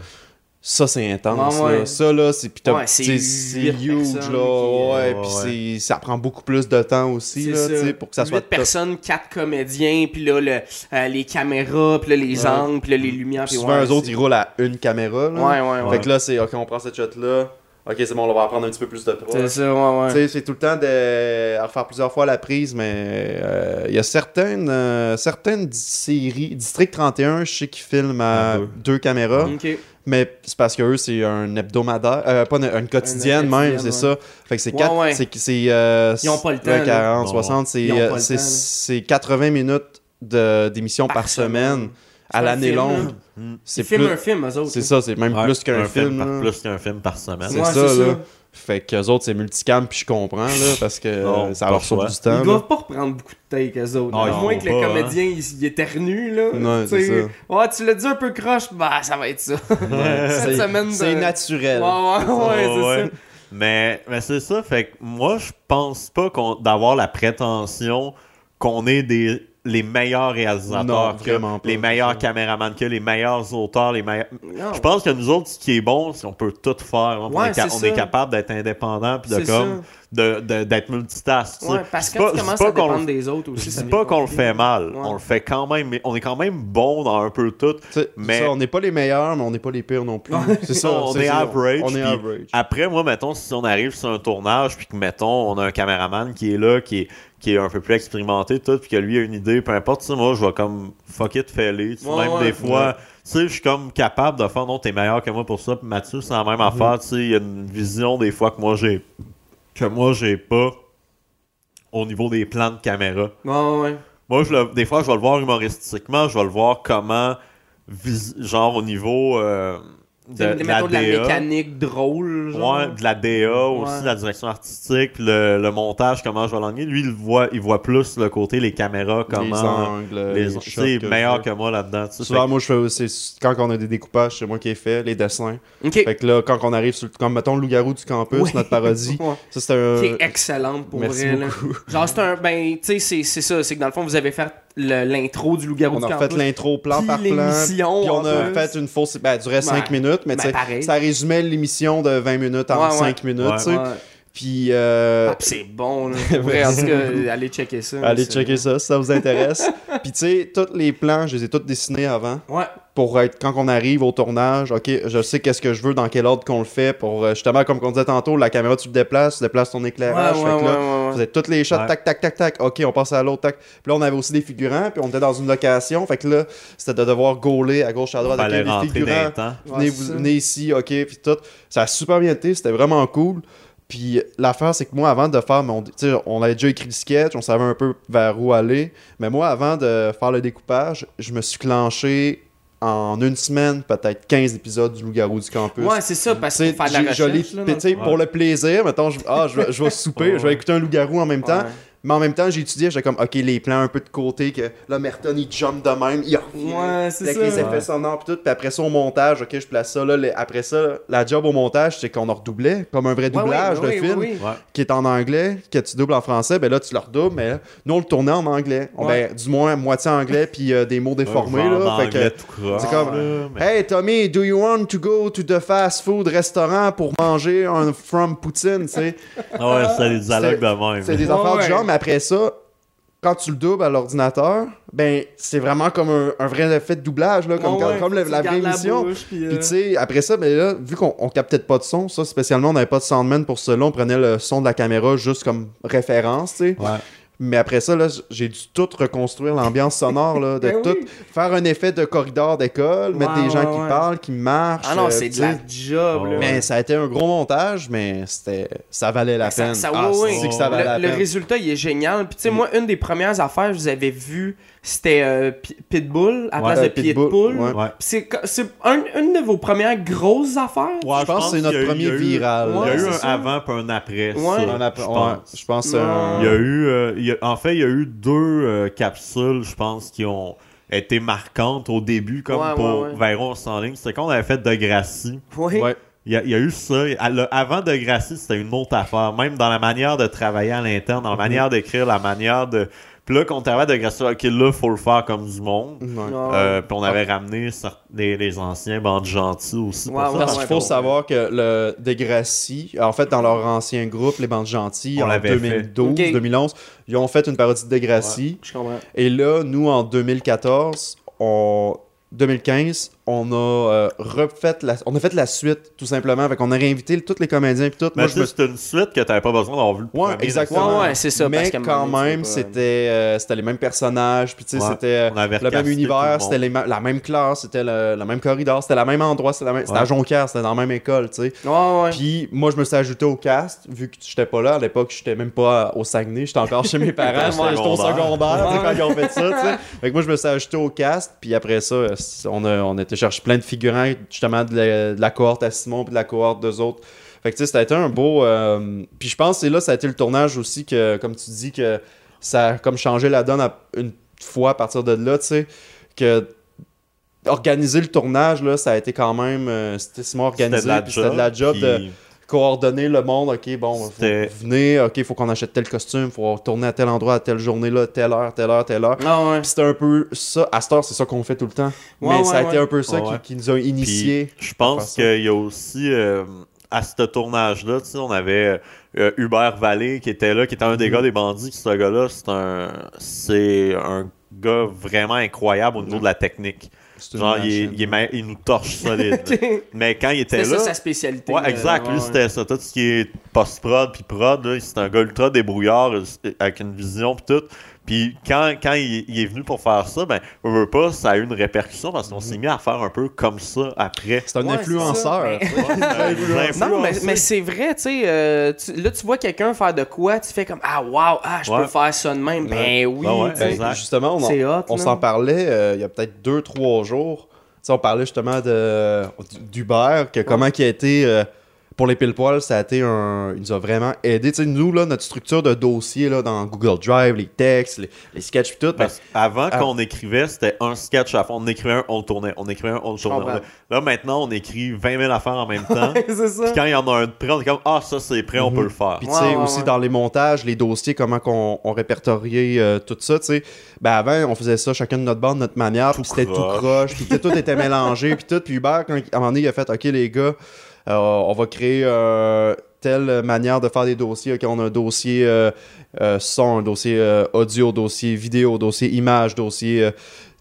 Ça, c'est intense.
Ouais, ouais.
là. Ça, là, c'est puis t'as-
Ouais, c'est
huge, là.
euh,
ouais,
ouais,
puis c'est- ça prend beaucoup plus de temps aussi, là,
ça.
tu sais, pour que ça
Huit
soit top.
personnes, quatre comédiens, puis là, le, euh, les caméras, puis là, les
Ouais.
angles, puis là, les lumières.
Puis souvent,
ouais,
eux autres, ils roulent à une caméra, là.
Ouais, ouais, ouais.
Fait que là, c'est, OK, on prend cette shot-là. OK, c'est bon, on va en prendre un petit peu plus de
C'est
proche.
ça, ouais, ouais.
Tu sais, c'est tout le temps de à refaire plusieurs fois la prise, mais euh, il y a certaines, euh, certaines séries. District 31, je sais qu'ils filment à deux.
deux.
caméras,
Ok.
mais c'est parce que eux, c'est un hebdomadaire, euh, pas une, une quotidienne
Une
même, c'est
ouais.
ça. Fait que c'est
Ouais,
quatre-
ouais.
c'est c'est, euh,
Ils ont pas le temps,
ouais,
là.
40,
Non.
60, c'est
Ils ont pas
euh,
le
c'est-
temps, là.
c'est 80 minutes de- d'émission par,
Par
semaine,
semaine.
À l'année longue.
là.
Mm.
C'est
Ils filment
plus-
un film, eux autres.
C'est ça, c'est même
Ouais,
plus qu'un
un
film.
par- plus qu'un film par semaine.
C'est
Ouais,
ça, là.
ça.
Fait qu'eux autres, c'est multicam, puis je comprends, là, parce que
Non,
ça leur
le
sauve du temps.
Ils
là.
doivent pas reprendre beaucoup de takes, eux autres.
Non,
à
ils
moins que le
pas, hein.
comédien, il, il éternue, là.
Ouais,
Tu sais,
c'est
Ouais, tu l'as dit un peu croche, bah, ça va être ça. [LAUGHS] Cette
C'est-
semaine de...
C'est naturel.
Ouais, ouais, ouais, c'est ça.
Mais, mais c'est ça, fait que moi, je pense pas qu'on d'avoir la prétention qu'on est des les meilleurs réalisateurs,
Non,
que
pas,
les meilleurs caméramans, que les meilleurs auteurs, les meilleurs...
Non.
Je pense que nous autres, ce qui est bon, c'est qu'on peut tout faire. On,
Ouais,
est, ca-
c'est
on est capable d'être indépendant puis de
C'est
comme de- de- d'être multitask.
Ouais, parce
C'est
que quand
pas-
tu
c'est
commences
pas
à
qu'on
dépendre
le-
des autres aussi. Ça devient
pas qu'on le fait mal,
Ouais.
on le fait quand même, mais on est quand même bon dans un peu tout. Mais-
ça, on n'est pas les meilleurs, mais on n'est pas les pires non plus. C'est ça.
on
c'est
est
ça.
average.
On est
puis
average.
Après, moi, mettons, si on arrive sur un tournage, puis que, mettons, on a un caméraman qui est là, qui est, qui est un peu plus expérimenté, tout, puis que lui a une idée, peu importe, sais, moi, je vais comme fuck it,
Ouais,
même
ouais.
des fois, tu sais, je suis comme capable de faire, non, t'es meilleur que moi pour ça, puis Mathieu, c'est la même
Mhm.
affaire, tu sais, il y a une vision des fois que moi, j'ai, que moi, j'ai pas au niveau des plans de caméra.
Ouais, ouais, ouais.
Moi, je le- des fois, je vais le voir humoristiquement, je vais le voir comment, vis- genre au niveau euh, de, de la
de la
DA.
mécanique drôle, genre.
Ouais, de la DA aussi,
Ouais.
la direction artistique, le, le montage, comment je vais l'enligner. Lui, il voit, il voit plus le côté, les caméras,
les
comment.
angles,
Les,
les
tu
shots
sais,
que
meilleur que moi là-dedans.
Souvent, moi, je fais aussi, quand on a des découpages, c'est moi qui ai fait, les dessins.
Ok.
Fait que là, quand on arrive sur, le- comme mettons, le loup-garou du campus,
Ouais.
notre parodie, [LAUGHS]
Ouais.
ça c'était un.
Qui est excellente pour
Merci
vrai. Genre, c'est un. Ben, tu sais, c'est- c'est ça. C'est que dans le fond, vous avez fait l'intro du loup-garou
On a
campus.
l'intro plan
Puis
par plan.
l'émission,
Puis on a
plus.
fait une fausse. Ben, elle durait 5
Ouais.
minutes, mais
Ben,
tu sais,
pareil.
ça résumait l'émission de 20 minutes en
Ouais, ouais.
5 minutes. Puis, euh,
Ah, pis c'est bon, là. [LAUGHS] Vrai, en tout cas, allez checker ça.
allez checker ça si ça vous intéresse. [LAUGHS] Puis, tu sais, tous les plans, je les ai tous dessinés avant.
Ouais.
Pour être quand on arrive au tournage, ok, je sais qu'est-ce que je veux, dans quel ordre qu'on le fait, pour euh, justement comme on disait tantôt, la caméra tu le déplaces, tu déplaces ton éclairage,
ouais,
fait que là,
ouais, ouais,
vous êtes toutes les shots,
Ouais.
tac, tac, tac, tac, ok, on passe à l'autre, tac. Puis là, on avait aussi des figurants, puis on était dans une location, fait que là, c'était de devoir gauler à gauche, à droite, avec les figurants. Venez,
Ouais,
vous, venez ici, ok, puis tout. Ça a super bien été, c'était vraiment cool. Puis l'affaire, c'est que moi, avant de faire mon. Tu sais, on avait déjà écrit le sketch, on savait un peu vers où aller. Mais moi, avant de faire le découpage, je me suis clenché en une semaine, peut-être 15 épisodes du Loup-garou du campus.
Ouais, c'est ça, parce qu'il faut faire de la recherche. là, dans le
pour le plaisir, mettons, je, ah, je, vais, je vais souper, [LAUGHS]
Ouais,
je vais écouter un loup-garou en même temps.
Ouais.
Mais en même temps, j'ai étudié, j'étais comme, ok, les plans un peu de côté, que là, Merton, il jump de même, il.
Ouais, c'est
Avec
ça.
les effets sonores pis tout, puis après ça au montage, ok, je place ça là, les- après ça, la job au montage, c'est qu'on en redoublait, comme un vrai
Ouais,
doublage
ouais,
de film.
Ouais.
qui est en anglais, que tu doubles en français, ben là tu le redoubles, mais là, nous on le tournait en anglais,
Ouais.
ben du moins moitié anglais puis euh, des mots déformés là, fait
d'anglais
que
tout croche,
c'est comme,
mais-
Hey Tommy, do you want to go to the fast food restaurant pour manger un from poutine, tu sais?
Ah ouais, c'est des dialogues de même.
C'est des
Ouais,
affaires
ouais.
du genre, mais après ça, quand tu le doubles à l'ordinateur, ben c'est vraiment comme un, un vrai effet de doublage, là, comme,
Ouais, ouais,
comme le-
tu
la vraie émission.
puis,
Puis
euh,
tu sais, après ça, ben là, vu qu'on on captait pas de son, ça spécialement, on n'avait pas de soundman pour cela, on prenait le son de la caméra juste comme référence, tu sais.
Ouais.
Mais après ça, j'ai dû tout reconstruire l'ambiance sonore, là, de [LAUGHS]
Ben
tout
oui.
faire un effet de corridor d'école, mettre des gens
ouais,
qui
ouais.
parlent, qui marchent.
Ah non,
euh,
c'est de la job, là.
Mais ça a été un gros montage, mais c'était ça valait la
Ça-
peine.
ça-
ah,
oui, oui.
c'est que ça valait
le,
la
le
peine.
résultat, il est génial. Puis, tu sais, moi, une des premières affaires que je vous avais vues, c'était euh, Pi- Pitbull à la
Ouais,
place de
euh, Pitbull,
Pitbull.
ouais.
C'est co- c'est un- une de vos premières grosses affaires?
Ouais,
Je pense que c'est notre premier
eu-
viral.
Il y a eu un avant puis un après. Je
ouais,
pense.
un-
Il y a eu, euh, il y a- en fait, il y a eu deux euh, capsules, je pense, qui ont été marquantes au début, comme
Ouais,
pour
ouais, ouais.
Véron en ligne. C'était quand on avait fait de Gracie.
Oui.
Ouais.
Il y, a, il y a eu ça. À- le- avant de Gracie, c'était une autre affaire. Même dans la manière de travailler à l'interne, dans la manière d'écrire, la manière de. Puis là, quand on travaille de Gracie, ok, là, faut le faire comme du monde. Euh, puis on avait ramené les, les anciens bandes gentils aussi. pour
Ouais,
ça.
ouais,
Parce qu'il faut savoir que le Degrassi, en fait, dans leur ancien groupe, les bandes gentilles,
On
en
l'avait fait.
2012,
Ok.
2011, ils ont fait une parodie de Degrassi.
Je comprends.
Et là, nous, en 2014, on... 2015, on a euh, refait la... on a fait la suite, tout simplement. Fait qu'on a réinvité tous les comédiens et tout.
Mais
Moi, je me
c'est une suite que t'avais pas besoin d'avoir vu le
Ouais,
premier
exactement.
Ouais, ouais, c'est ça,
Mais
parce
quand même,
pas-
c'était euh, c'était les mêmes personnages, puis tu sais,
Ouais,
c'était euh, le même univers,
le
c'était ma- la même classe, c'était le, le même corridor, c'était le même endroit, c'était la même- c'était à
Ouais.
Jonquière, c'était dans la même école, tu sais.
Ouais, ouais.
Puis moi, je me suis ajouté au cast, vu que j'étais pas là à l'époque, j'étais même pas au Saguenay, j'étais encore chez mes [LAUGHS] parents, j'étais au
secondaire.
quand ils ont fait ça, tu sais. Fait que moi, je me suis ajouté au cast, puis après ça, on a, on a été chercher plein de figurants, justement, de la, de la cohorte à Simon, puis de la cohorte d'eux autres. Fait que tu sais, ça a été un beau. euh, Puis je pense que là, ça a été le tournage aussi, que, comme tu dis, que ça a comme changé la donne à- une fois à partir de là, tu sais. Que organiser le tournage, là, ça a été quand même. euh, c'était Simon organisé,
C'était de la
puis c'était de la job de coordonner le monde. Ok, bon, venez, ok, il faut qu'on achète tel costume, faut tourner à tel endroit, à telle journée là, telle heure, telle heure, telle heure.
Ah ouais.
Puis c'était un peu ça. À cette heure, c'est ça qu'on fait tout le temps.
Ouais,
Mais ça a
ouais,
été un peu ça
Ouais,
qui, nous a initiés.
Je pense qu'il y a aussi, euh, à ce tournage-là, tu sais, on avait euh, Hubert Vallée qui était là, qui était un des
Mhm.
gars des bandits. Ce gars-là, c'est un, c'est un gars vraiment incroyable au niveau de la technique.
C'est
Genre, il, est- il, est ma- il nous torche solide. [LAUGHS] Mais quand il était
C'était
là.
ça sa spécialité.
Ouais, exact. Lui,
Ouais,
c'était ça. Tout ce qui est post-prod puis prod, là, c'est un gars ultra débrouillard euh, avec une vision puis tout. Puis quand, quand il, il est venu pour faire ça, ben, on veut pas, ça a eu une répercussion parce qu'on s'est mis à faire un peu comme ça après.
C'est un
Ouais,
influenceur.
c'est ça,
tu sais.
Non, mais, mais c'est vrai, tu sais, euh, là, tu vois quelqu'un faire de quoi, tu fais comme, ah, wow, ah, je
Ouais.
peux faire ça de même. Ben oui.
Ben, justement, on, en-
C'est hot,
on
là.
s'en parlait euh, il y a peut-être deux, trois jours. Tu sais, on parlait justement de d'Uber, que comment qui a été euh, pour les pile poils, ça a été un. Il nous a vraiment aidé. Tu sais, nous, là, notre structure de dossier là, dans Google Drive, les textes, les, les sketchs et tout, ben,
Parce qu'avant
Ah.
qu'on écrivait, c'était un sketch à fond. On écrivait un, on le tournait. On écrivait un, on le tournait. Là, maintenant, on écrit 20 000 affaires en même temps. [LAUGHS]
c'est ça.
Puis quand il y en a un de prêt, on est comme Ah, ça c'est prêt, on
Mhm.
peut le faire.
Puis tu sais,
ouais,
aussi
ouais.
dans les montages, les dossiers, comment qu'on on répertoriait euh, tout ça, tu sais. Ben avant, on faisait ça chacun de notre bande, notre manière, puis c'était tout
croche.
puis tout était mélangé, [LAUGHS] puis tout. Puis Hubert, quand, à un moment donné, il a fait, OK les gars, on va créer euh, telle manière de faire des dossiers. OK, on a un dossier euh, euh, son, un dossier euh, audio, dossier vidéo, dossier image, dossier... euh,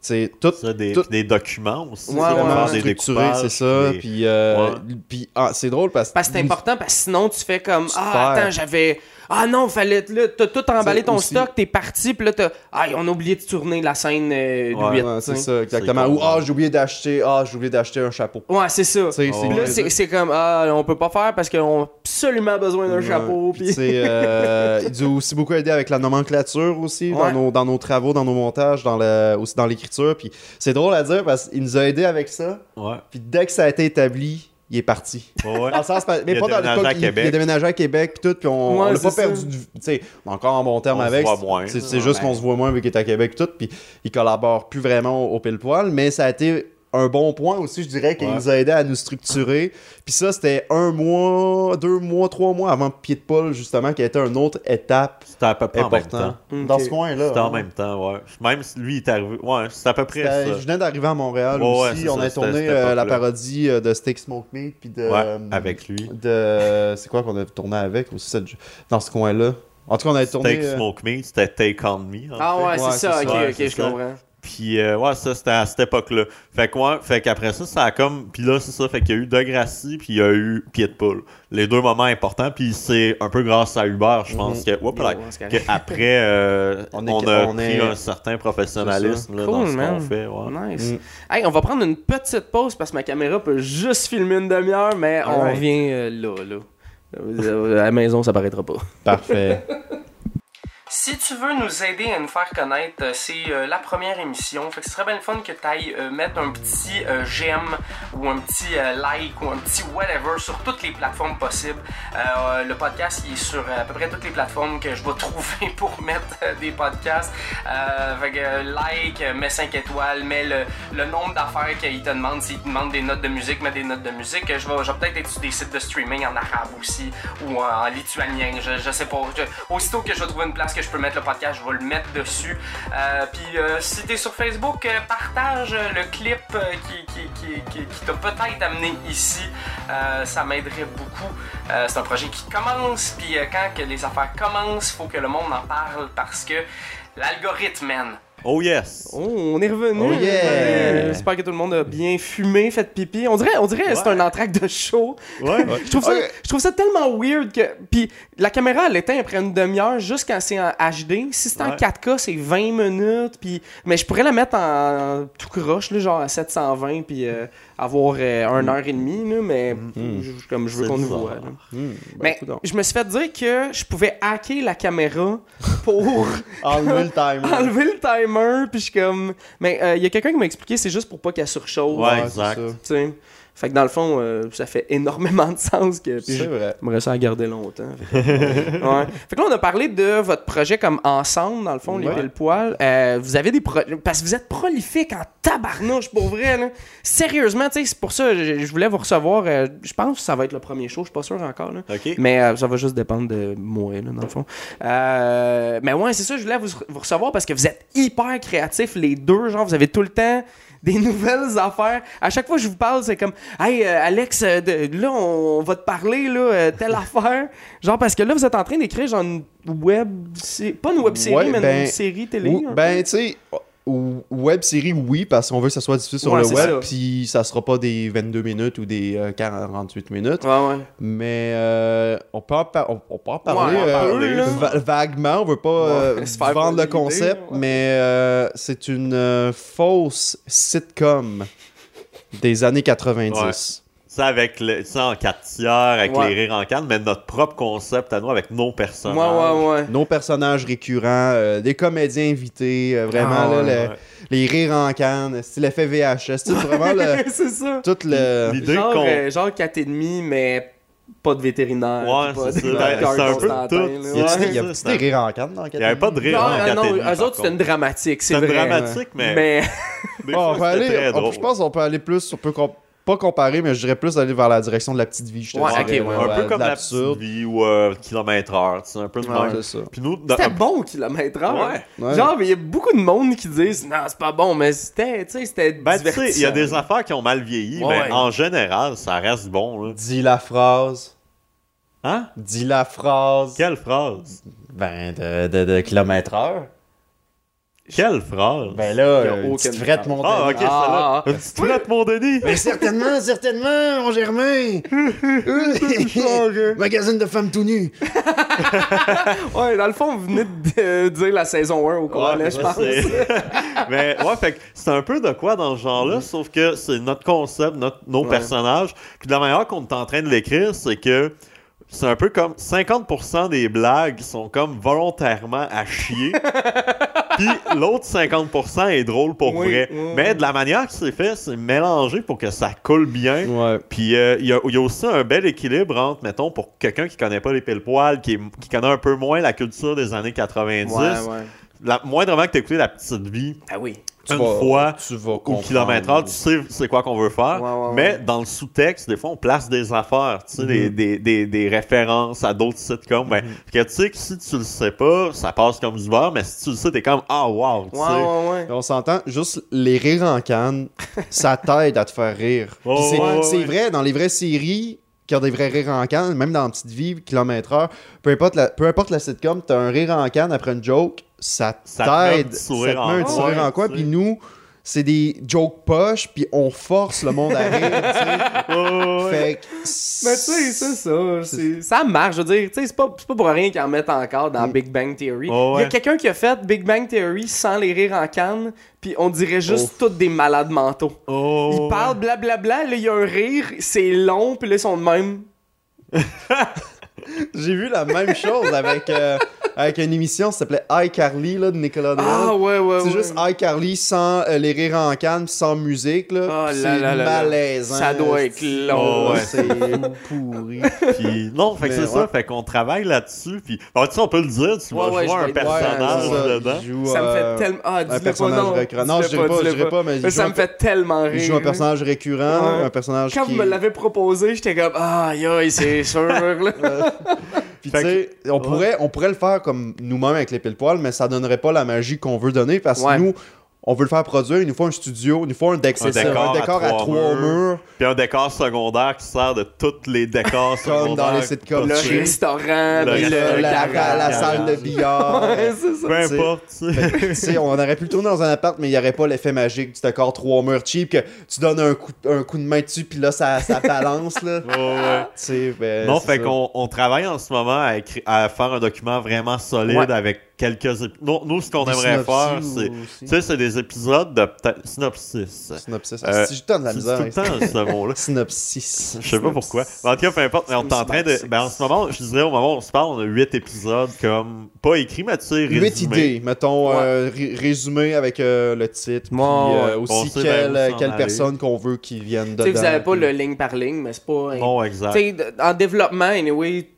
sais, tout,
Ça, des,
tout-
des documents aussi.
Ouais, ouais,
des
c'est ça.
des-
Puis, euh,
Ouais.
puis ah, c'est drôle parce que...
Parce que c'est important, parce que sinon, tu fais comme,
Tu
ah,
perds.
attends, j'avais. Ah non, fallait. Là, t'as tout emballé
C'est
ton
aussi-
stock, t'es parti, puis là, t'as. Ah, on a oublié de tourner la scène euh,
Ouais,
8.
Ouais, c'est ça, exactement.
C'est
Ou ah, j'ai oublié d'acheter, ah, j'ai oublié d'acheter un chapeau.
Ouais, c'est ça.
Oh,
c'est
Puis là,
ouais.
c'est c'est comme, ah, on peut pas faire parce qu'on a absolument besoin d'un
Ouais.
chapeau.
Puis, sais, euh, il nous a aussi beaucoup aidé avec la nomenclature aussi, dans, nos, dans nos travaux, dans nos montages, dans le, aussi dans l'écriture. Puis c'est drôle à dire parce qu'il nous a aidé avec ça.
Ouais.
Puis dès que ça a été établi, il est parti.
Ouais, ouais.
Dans le sens, mais
Il a
pas dans
à
il,
Québec.
il a déménagé à Québec puis tout, puis on,
Ouais,
l'a pas
ça.
perdu. du- Tu sais, est encore en bon terme
On se
avec.
voit moins.
C'est
Ouais,
juste qu'on se voit moins vu qu'il est à Québec tout, puis il collabore plus vraiment au, au pile poil, mais ça a été un bon point aussi, je dirais, qu'il
Ouais.
nous a aidé à nous structurer. Puis ça, c'était un mois, deux mois, trois mois avant Pied de Paul, justement, qui a été une autre étape
C'était à peu près en même
importante.
temps.
Ok.
Dans ce coin-là.
C'était en même temps, ouais. Même lui il est arrivé. Ouais, c'est à peu près ça.
Je venais d'arriver à Montréal
Ouais,
aussi. on
ça,
a tourné euh, la parodie euh, de Steak Smoke Meat, puis de...
Ouais,
euh,
avec lui.
de c'est quoi qu'on a tourné avec aussi cette- dans ce coin-là? En tout cas on a tourné
Take
euh,
Smoke Me, c'était Take On Me. en
Ah
fait.
ouais,
Ouais,
c'est ça, ok,
ça.
Ouais,
ok,
c'est
je
ça.
comprends.
Puis euh, ouais, ça c'était à cette époque-là. Fait que ouais, fait qu'après ça, ça a comme. Puis là, c'est ça, fait qu'il y a eu Degrassi, puis il y a eu Pied de Poule. Les deux moments importants, puis c'est un peu grâce à Hubert, je pense que. Là,
c'est correct.
qu'après, euh, [LAUGHS] on, a
on
pris
est-
un certain professionnalisme là,
Cool,
dans ce qu'on fait. Ouais.
Nice.
Mm.
Hey, on va prendre une petite pause parce que ma caméra peut juste filmer une demi-heure, mais on revient euh, là, là. À la maison, ça paraîtra pas.
parfait [LAUGHS]
Si tu veux nous aider à nous faire connaître, euh, c'est euh, la première émission. Fait que ce serait bien le fun que tu ailles mettre un petit euh, j'aime ou un petit euh, like ou un petit whatever sur toutes les plateformes possibles. Euh, le podcast est sur euh, à peu près toutes les plateformes que je vais [LAUGHS] trouver pour mettre euh, des podcasts. Euh, fait que euh, like, euh, mets 5 étoiles, mets le, nombre d'affaires qu'il te demande. S'il te demande des notes de musique, mets des notes de musique. Je vais, peut-être être sur des sites de streaming en arabe aussi ou en, en lituanien. Je, je sais pas. Aussitôt que je vais trouver une place que je peux mettre le podcast, je vais le mettre dessus. Euh, Puis euh, si t'es sur Facebook, euh, partage le clip qui, t'a peut-être amené ici. Ça m'aiderait beaucoup. C'est un projet qui commence. Puis quand que les affaires commencent, faut que le monde en parle parce que l'algorithme, man.
Oh yes!
Oh, on est revenu.
Oh yeah!
Euh, J'espère que tout le monde a bien fumé, fait pipi. On dirait, on dirait que c'est un entracte de show.
Ouais. [LAUGHS]
Je trouve, ça, je trouve ça tellement weird que. Puis la caméra, elle éteint après une demi-heure juste quand c'est en HD. Si c'est en
Ouais.
4K, c'est 20 minutes. Puis... Mais je pourrais la mettre en tout croche, là, genre à 720, puis euh, avoir euh, une heure et demie, là, mais je- comme je veux qu'on nous voit.
Hmm, ben,
Mais
coudonc.
je me suis fait dire que je pouvais hacker la caméra pour [LAUGHS]
enlever le timer [LAUGHS]
enlever le timer, puis je suis comme. Mais euh, il y a quelqu'un qui m'a expliqué, c'est juste pour pas qu'elle surchauffe.
Ouais, exact.
ça.
Fait que dans le fond, euh, ça fait énormément de sens que. Puis je- J'aimerais ça à garder longtemps. Fait que, ouais. Fait que là, on a parlé de votre projet comme ensemble, dans le fond, les pile poil. Euh, vous avez des projets. Parce que vous êtes prolifique en tabarnouche, pour vrai. Là. Sérieusement, tu sais, c'est pour ça je, je voulais vous recevoir. euh, je pense que ça va être le premier show, je suis pas sûr encore. Là. Mais euh, ça va juste dépendre de moi, là, dans le fond. Euh, mais ouais, c'est ça, je voulais vous, vous recevoir parce que vous êtes hyper créatifs, les deux. Genre, vous avez tout le temps des nouvelles affaires. À chaque fois que je vous parle, c'est comme Hey euh, Alex, euh, de- là on, on va te parler là, euh, telle [LAUGHS] affaire. Genre parce que là vous êtes en train d'écrire genre une web sé- pas une web série,
Ouais,
mais
ben,
une série télé.
Ou-
un
ben, tu sais, web série, oui, parce qu'on veut que ça soit diffusé sur
Ouais,
le web, puis ça sera pas des 22 minutes ou des euh, 48 minutes.
Ouais, ouais.
Mais euh, on, peut en on, on peut en parler, euh, va- vaguement. On veut pas euh, [LAUGHS] vendre le concept, mais c'est une fausse sitcom des années 90.
Ça avec le, ça en 4 tiers, avec
Ouais.
les rires en canne, mais notre propre concept à nous avec nos personnages.
Ouais, ouais, ouais.
Nos personnages récurrents, euh, des comédiens invités, euh, vraiment
Ah,
là,
ouais,
le-
ouais.
les rires en canne, style effet VHS, c'est vraiment le, [LAUGHS]
c'est ça.
tout le...
L'idée
Genre, euh, genre 4,5, mais pas de vétérinaire.
Ouais,
pas
c'est
de-
ça. C'est un peu tout.
là.
Y a des
c'est-
rires en canne dans
Il n'y avait pas de rire
Non,
en
ah, non,
4
eux autres, c'était une dramatique, c'est
C'est
vrai.
dramatique, mais.
Mais [LAUGHS]
Bon, on peut
c'était
aller, je pense qu'on peut aller plus, on peut com- pas comparer, mais je dirais plus aller vers la direction de la petite vie, je te
Ouais,
dirais,
ok, ouais,
là,
un peu comme la
l'absurde.
petite vie ou euh, kilomètre heure, tu sais, un peu de
Ouais,
même.
c'est ça.
Puis nous, dans-
c'était bon au kilomètre heure.
Ouais.
Ouais.
Genre, mais il y a beaucoup de monde qui disent non, c'est pas bon, mais c'était, tu sais, c'était
Ben, tu sais, il y a des affaires qui ont mal vieilli,
Ouais,
mais
ouais.
en général, ça reste bon. Là.
Dis la phrase.
Hein?
Dis la phrase.
Quelle phrase?
Ben, de, de, de kilomètre heure.
Quelle phrase?
Ben là, une petite frette mon
ah, ok.
Ah, ah, ah.
Une petite frette, mon Denis!
Ben certainement, certainement, mon Germain. [LAUGHS] Magazine de femmes tout nues. [LAUGHS]
Ouais, dans le fond, vous venez de euh, dire la saison 1 au complet,
Ouais,
je
ça,
pense.
c'est- [LAUGHS] mais ouais, fait que c'est un peu de quoi dans ce genre-là, sauf que c'est notre concept, notre, nos
Ouais.
personnages. Puis de la manière qu'on est en train de l'écrire, c'est que c'est un peu comme 50% des blagues sont comme volontairement à chier. Puis l'autre 50% est drôle pour
Oui,
vrai.
oui, oui.
Mais de la manière que c'est fait, c'est mélangé pour que ça coule bien.
Ouais.
Puis euh, il y, a, il y a aussi un bel équilibre entre, mettons, pour quelqu'un qui connaît pas les pile-poils, qui, est- qui connaît un peu moins la culture des années 90,
Ouais, ouais.
la, moindrement que t'as écouté La Petite Vie
Ah oui.
Tu
une
vas-
fois
tu vas
au kilomètre heure, tu sais c'est quoi qu'on veut faire.
Ouais, ouais,
mais
ouais.
dans le sous-texte, des fois, on place des affaires, tu sais, des,
Mhm.
des, des, des références à d'autres sitcoms. Ben, que tu sais que si tu le sais pas, ça passe comme du beurre, mais si tu le sais, t'es comme, ah, wow, tu
Ouais,
sais.
ouais, ouais.
On s'entend, juste les rires en canne, [LAUGHS] ça t'aide à te faire rire.
Oh,
c'est vrai, dans les vraies séries qui ont des vrais rires en canne, même dans Petite Vie, Kilomètre Heure, peu importe la, peu importe la sitcom, t'as un rire en canne après une joke, ça t'aide. Ça te
en
met un sourire en coin, puis nous, c'est des jokes poches, puis on force le monde à rire. [LAUGHS] Fait que
Mais tu sais, c'est ça. c'est- Ça marche. Je veux dire, tu sais, c'est pas, c'est pas pour rien qu'ils en mettent encore dans
Mm.
Big Bang Theory.
Oh,
Il y a quelqu'un qui a fait Big Bang Theory sans les rires en canne, puis on dirait juste tous des malades mentaux.
Oh,
Ils parlent blablabla, là, il y a un rire, c'est long, puis là, ils sont de même. [LAUGHS]
J'ai vu la même chose avec, euh, avec une émission qui s'appelait iCarly là, de Nickelodeon.
Ah, ouais, ouais,
C'est
ouais.
juste iCarly sans euh, les rires en canne, sans musique. Là.
Ah, là,
c'est
là, là, là.
malaisant.
Ça doit être
c'est-
long.
Oh, ouais. [LAUGHS]
C'est pourri.
Puis, non, fait que c'est ça, fait qu'on travaille là-dessus. Puis, bon, tu sais, on peut le dire, tu
Ouais,
vas
ouais,
jouer
je
un personnage
ça,
dedans.
joue,
Ça me
euh,
fait tellement. Ah, dis-le pas,
personnage
non.
récurrent. Non, je dirais pas, je dirais pas, mais
ça
un-
me fait tellement rire.
Il joue un personnage récurrent, un personnage
Quand vous me l'avez proposé, j'étais comme Ah, aïe, c'est sûr. là. [LAUGHS]
Puis
Fait
tu sais, on,
Ouais.
pourrait, on pourrait le faire comme nous-mêmes avec les pile-poils, mais ça donnerait pas la magie qu'on veut donner parce que
Ouais.
nous, on veut le faire produire, il nous faut un studio, il nous faut un, deck-
décor
un
à
décor à
trois
trois,
murs. Puis un décor secondaire qui sert de tous les décors [LAUGHS]
Comme dans
secondaires.
les sitcoms.
Le restaurant,
Le
le,
la,
le
la-
garage.
la- la salle de billard.
Ouais, c'est ça.
Peu importe,
on aurait pu le tourner dans un appart, mais il n'y aurait pas l'effet magique du décor trois murs cheap que tu donnes un coup, un coup de main dessus, puis là, ça, ça balance, là. [LAUGHS]
Ouais, ouais.
sais, ben,
Non, fait qu'on on travaille en ce moment à, écri- à faire un document vraiment solide
Ouais.
avec quelques épisodes. Nous, nous, ce qu'on aimerait faire,
synopsis
c'est. Tu sais, c'est des épisodes de peut-être. Synopsis.
Synopsis.
Euh,
si j'ai tant de la
C'est
misère.
tout le temps ce mot-là. [LAUGHS]
Synopsis.
Je sais pas pourquoi. Mais en tout cas, peu importe. Mais on est en train de. Ben, en ce moment, je dirais, au moment où on se parle, on a 8 épisodes comme. Pas écrits, mais tu sais,
Huit
résumés.
idées, mettons,
Ouais.
euh, ré- résumé avec euh, le titre, puis
Ouais,
euh,
ouais.
aussi quelle, quelle personne qu'on veut qui vienne
Tu
dedans.
sais, vous avez pas
puis-
le ligne par ligne, mais c'est pas.
Non, exact.
Tu sais, en développement, anyway,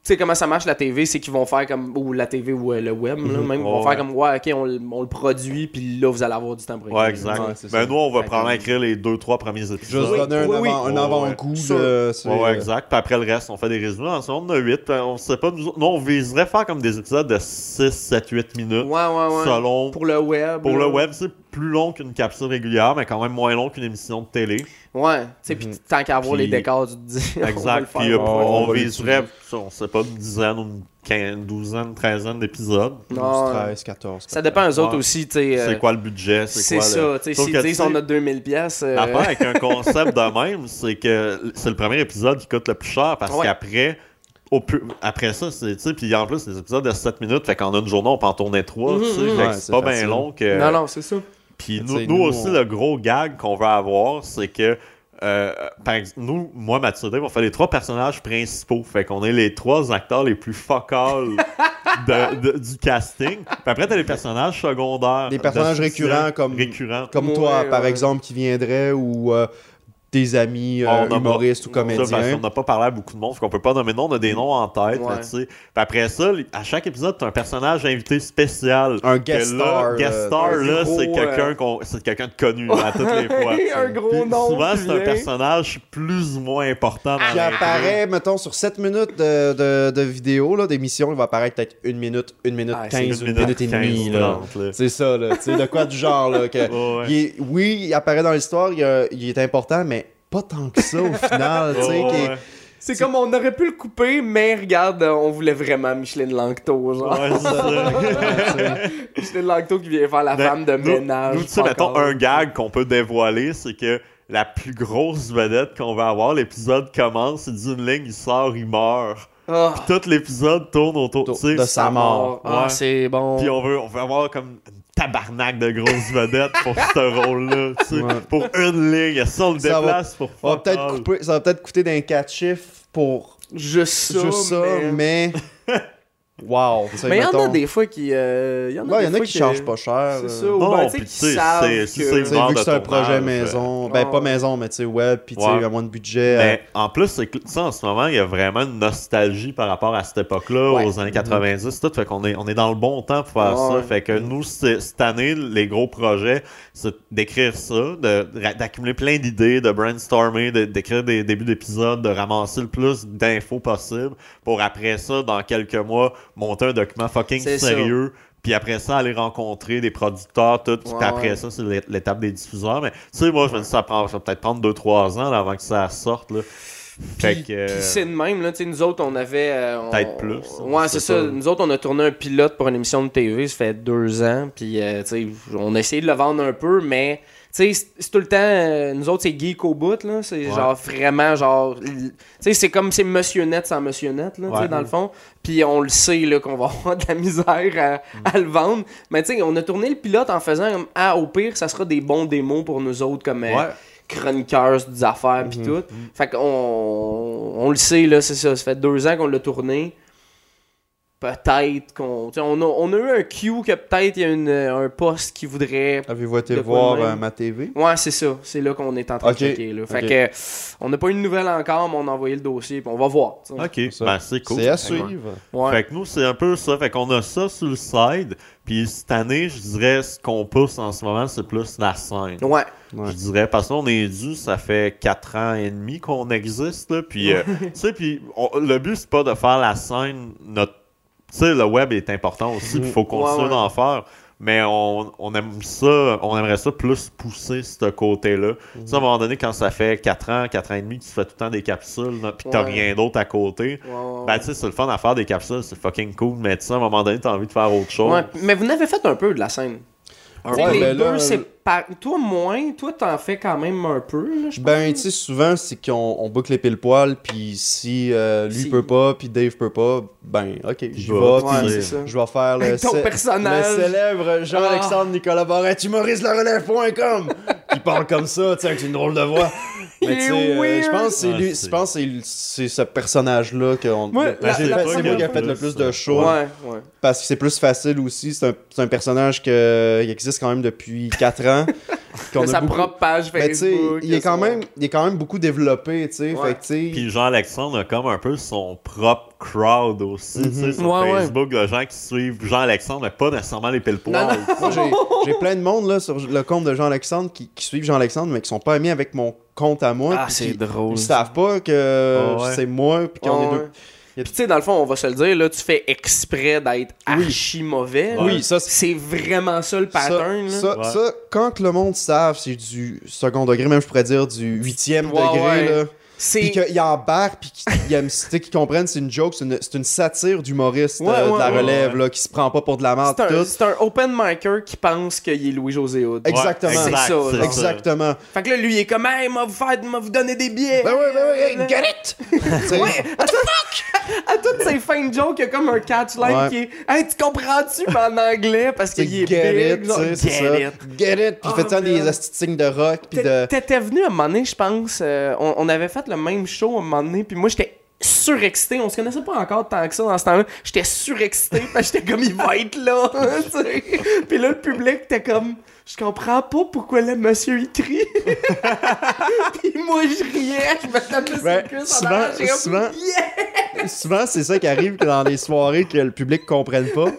tu sais comment ça marche la TV, c'est qu'ils vont faire comme. Ou la TV ou euh, le web, là, même. Ils vont
Ouais,
faire comme, ouais, ok, on, le- on le produit, puis là, vous allez avoir du temps pour
Ouais,
écrire.
exact.
Ouais,
ben,
ça.
nous, on va
que-
probablement écrire les 2-3 premiers épisodes.
Juste
Oui,
donner un
oui, oui.
avant- un
Ouais,
avant-goût.
Exact. Puis après le reste, on fait des résumés. En ce moment, on a 8. On sait pas. Nous, nous, on viserait faire comme des épisodes de 6, 7, 8 minutes.
Ouais, ouais, ouais.
Selon.
Pour le web.
Pour
là.
le web, c'est plus long qu'une capsule régulière, mais quand même moins long qu'une émission de télé.
Ouais, tu sais, puis tant qu'à voir les décors, tu [LAUGHS] le
Exact.
faire.
Puis euh,
on
viserait, on sait pas, une dizaine ou une quinzaine, une douzaine, treizaine d'épisodes.
Non,
13, 14.
Ça dépend eux autres aussi, sais. euh,
C'est quoi le budget?
C'est ça,
le...
tu sais,
Sauf
s'ils disent on a 2000 pièces. euh,
L'affaire avec un [LAUGHS] concept de même, c'est que c'est le premier épisode qui coûte le plus cher parce
Ouais.
qu'après, au pu- après ça, c'est, tu sais, puis en plus, les épisodes de 7 minutes, fait qu'en une journée, on peut en tourner 3, tu sais,
Mhm,
fait que
ouais,
c'est
c'est
pas bien long que...
Non, non, c'est ça.
Puis nous,
sais,
nous
nous,
aussi,
on-
le gros gag qu'on veut avoir, c'est que, euh, par ex- nous, moi, Mathieu Dave, on fait les trois personnages principaux. Fait qu'on est les trois acteurs les plus focales [LAUGHS] de- de- du casting. Puis après, t'as les personnages secondaires.
Des personnages
de-
récurrents comme-
Récurrents.
Comme
Ouais,
toi, par
ouais.
exemple, qui viendrait ou euh, des amis euh,
On a pas-
humoristes ou comédiens.
qu'on n'a pas parlé à beaucoup de monde, qu'on peut pas nommer de nom, on a des noms en tête.
Ouais.
là, tu sais. Puis après ça, à chaque épisode, t'as un personnage invité spécial.
Un guest
là,
star.
guest
euh,
star,
un
là, c'est
euh,
quelqu'un qu'on- c'est quelqu'un de connu à toutes les [LAUGHS] fois.
un gros
Puis
nom.
souvent, c'est un personnage plus ou moins important dans
qui apparaît, mettons, sur 7 minutes de, de, de vidéo, là, d'émission, il va apparaître peut-être une minute, une minute
Ah, c'est
15,
Une
une minute et demie.
15,
là.
30, là.
C'est ça, là. De quoi du genre, là. Que, [LAUGHS]
Ouais, ouais.
il est- oui, il apparaît dans l'histoire, il est important, mais pas tant que ça au final, tu sais. [LAUGHS]
Ouais.
C'est comme on aurait pu le couper, mais regarde, euh, on voulait vraiment Micheline Langto, genre.
Ouais, c'est ça. [LAUGHS]
Micheline Langto qui vient faire la
Ben,
femme de
nous-
ménage.
Nous, tu sais, mettons, un gag qu'on peut dévoiler, c'est que la plus grosse vedette qu'on va avoir, l'épisode commence, il dit une ligne, il sort, il meurt. Puis tout l'épisode tourne autour, sais.
de sa mort.
Ah,
Ouais.
c'est bon.
Puis on veut, on veut avoir comme une tabarnak de grosses [LAUGHS] vedettes pour ce rôle-là.
Ouais.
Pour une ligne, ça, on le
Ça
déplace pour
va
all.
couper, ça va peut-être coûter d'un 4 chiffres pour
Juste ça,
juste ça,
mais...
mais. [LAUGHS] Wow.
Mais il y en a des fois qui... euh, Il y en a,
Ouais,
des
il y en a
fois
qui chargent pas cher.
C'est
euh.
ça, ou
Non,
ben,
non,
tu sais, qui
c'est-
vu que c'est un projet
euh,
maison, ben pas maison, mais tu sais, web, puis tu sais,
Ouais.
moins de budget. euh,
Mais en plus, c'est que ça, en ce moment, il y a vraiment une nostalgie par rapport à cette époque-là,
Ouais.
aux années 90, tout. Fait qu'on est, on est dans le bon temps pour faire ça. Fait que nous, c'est- cette année, les gros projets, d'écrire ça, de- d'accumuler plein d'idées, de brainstormer, de- d'écrire des débuts d'épisodes, de ramasser le plus d'infos possible pour après ça, dans quelques mois, monter un document fucking sérieux. Puis après ça, aller rencontrer des producteurs, tout.
Ouais,
puis après
ouais.
ça, c'est l'é- l'étape des diffuseurs. Mais tu sais, moi, je me dis, ça, prend, ça va peut-être prendre 2-3 ans là, avant que ça sorte. Là.
Puis,
euh,
c'est de même, là, tu sais, nous autres, on avait... euh, on-
Peut-être plus,
Ouais, c'est ça. Nous autres, on a tourné un pilote pour une émission de TV, ça fait deux ans, puis, euh, tu sais, on a essayé de le vendre un peu, mais, tu sais, c'est- tout le temps... euh, nous autres, c'est geek au bout, là, c'est
Ouais.
genre vraiment, genre... Tu sais, c'est comme c'est Monsieur Net sans Monsieur Net, là,
Ouais.
dans le fond, puis on le sait, là, qu'on va [LAUGHS] avoir de la misère à, à le vendre, mais tu sais, on a tourné le pilote en faisant comme, ah, au pire, ça sera des bons démos pour nous autres, comme...
Ouais.
Chroniqueurs des affaires pis tout. Fait qu'on on le sait là, c'est ça, ça fait deux ans qu'on l'a tourné. Peut-être qu'on tu sais, on a, on a eu un Q que peut-être il y a une, un poste qui voudrait
Avez-vous été voir euh, ma TV?
Ouais, c'est ça, c'est là qu'on est en train de checker là. Fait que on n'a pas eu de nouvelles encore, mais on a envoyé le dossier puis on va voir.
Ok, ben c'est cool.
C'est à suivre.
Ouais.
Fait que nous, c'est un peu ça. Fait qu'on a ça sur le side. Puis cette année, je dirais, ce qu'on pousse en ce moment, c'est plus la scène.
Ouais.
Ouais.
Je dirais, parce qu'on est dû, ça fait 4 ans et demi qu'on existe. Là, puis, euh, tu sais, puis on- le but, c'est pas de faire la scène. Notre, tu sais, le web est important aussi, puis il faut continuer
Ouais, ouais.
d'en faire. Mais on, on aime ça, on aimerait ça plus pousser ce côté-là. Tu sais, à un moment donné, quand ça fait 4 ans, 4 ans et demi que tu fais tout le temps des capsules, puis que t'as
Ouais.
rien d'autre à côté,
Ouais, ouais,
ben, tu sais, c'est le fun à faire des capsules, c'est fucking cool, mais tu sais, à un moment donné, t'as envie de faire autre chose.
Ouais, mais vous n'avez fait un peu de la scène.
Ouais,
les
ben
deux,
là,
c'est par... Toi, moins. Toi, t'en fais quand même un peu, là, je
Ben, tu sais, souvent, c'est qu'on on boucle les pile poil, puis si euh, lui
Si-
peut pas, puis Dave peut pas, ben, ok,
va,
vais, puis je vais faire le,
ton
cé-
personnage.
le célèbre Jean-Alexandre Nicolas Barrette, humoriste la relève.com, qui parle comme ça, tu sais, avec une drôle de voix. Mais tu sais, euh, je pense que c'est
Ah,
lui,
c'est-
je pense que c'est- c'est ce personnage-là qu'on. Ben,
la-
c'est moi qui a fait le
plus,
de
euh,
shows.
Ouais, ouais.
Parce que c'est plus facile aussi. C'est un, c'est un personnage que, qui existe quand même depuis 4 ans. [LAUGHS] qu'on
Il a sa
beaucoup-
propre page Facebook.
il est quand même, il est quand même beaucoup développé, tu sais.
Ouais.
Puis Jean-Alexandre a comme un peu son propre crowd aussi, tu sais, sur
Ouais, ouais.
Facebook, de gens qui suivent Jean-Alexandre, mais pas nécessairement les pile.
Moi, j'ai, j'ai plein de monde là, sur le compte de Jean-Alexandre qui, qui suivent Jean-Alexandre, mais qui sont pas amis avec mon compte à moi.
Ah, c'est drôle.
Ils savent pas que
Ah ouais.
c'est moi, puis qu'on est deux.
Puis tu sais, dans le fond, on va se le dire, là, tu fais exprès d'être
Oui.
archi mauvais.
Oui, ça, c'est-
vraiment ça le pattern.
Ça,
là.
ça,
Ouais.
ça, quand que le monde savent, c'est du second degré, même je pourrais dire du huitième
Ouais,
degré,
ouais.
là.
C'est
Puis qu'ils embarquent, puis qu'ils comprennent c'est une joke, c'est une, c'est une satire d'humoriste
Ouais,
euh,
ouais,
de la relève,
ouais.
là, qui se prend pas pour de la merde,
c'est un,
tout.
c'est un open micer qui pense qu'il est Louis-José Hood.
Exactement.
C'est ça, là.
Exactement.
Fait que là, lui, il est comme, hey, m'a vous, faire, m'a vous donner des billets.
Ben ouais, ben ouais, get it! Tu sais, [LAUGHS]
Ouais, à, tout- à toutes ces fins de joke, il y a comme un catchline
Ouais.
qui est Hey, tu comprends-tu mais en anglais parce qu'il est
get
big,
it,
genre, get
ça.
it.
Get it! Puis il fait tant des signes de rock, puis de...
T'étais venu à un moment donné, je pense. euh, on, on avait fait le même show à un moment donné, puis moi j'étais surexcité. On se connaissait pas encore tant que ça dans ce temps-là. J'étais surexcité [LAUGHS] parce que j'étais comme il va être là. [LAUGHS] puis là, le public était comme je comprends pas pourquoi le monsieur il crie. [LAUGHS] puis moi je riais, je me tapais sur
Ben,
le ça
souvent- souvent-
Yeah!
Souvent, c'est ça qui arrive que dans les soirées que le public comprenne pas,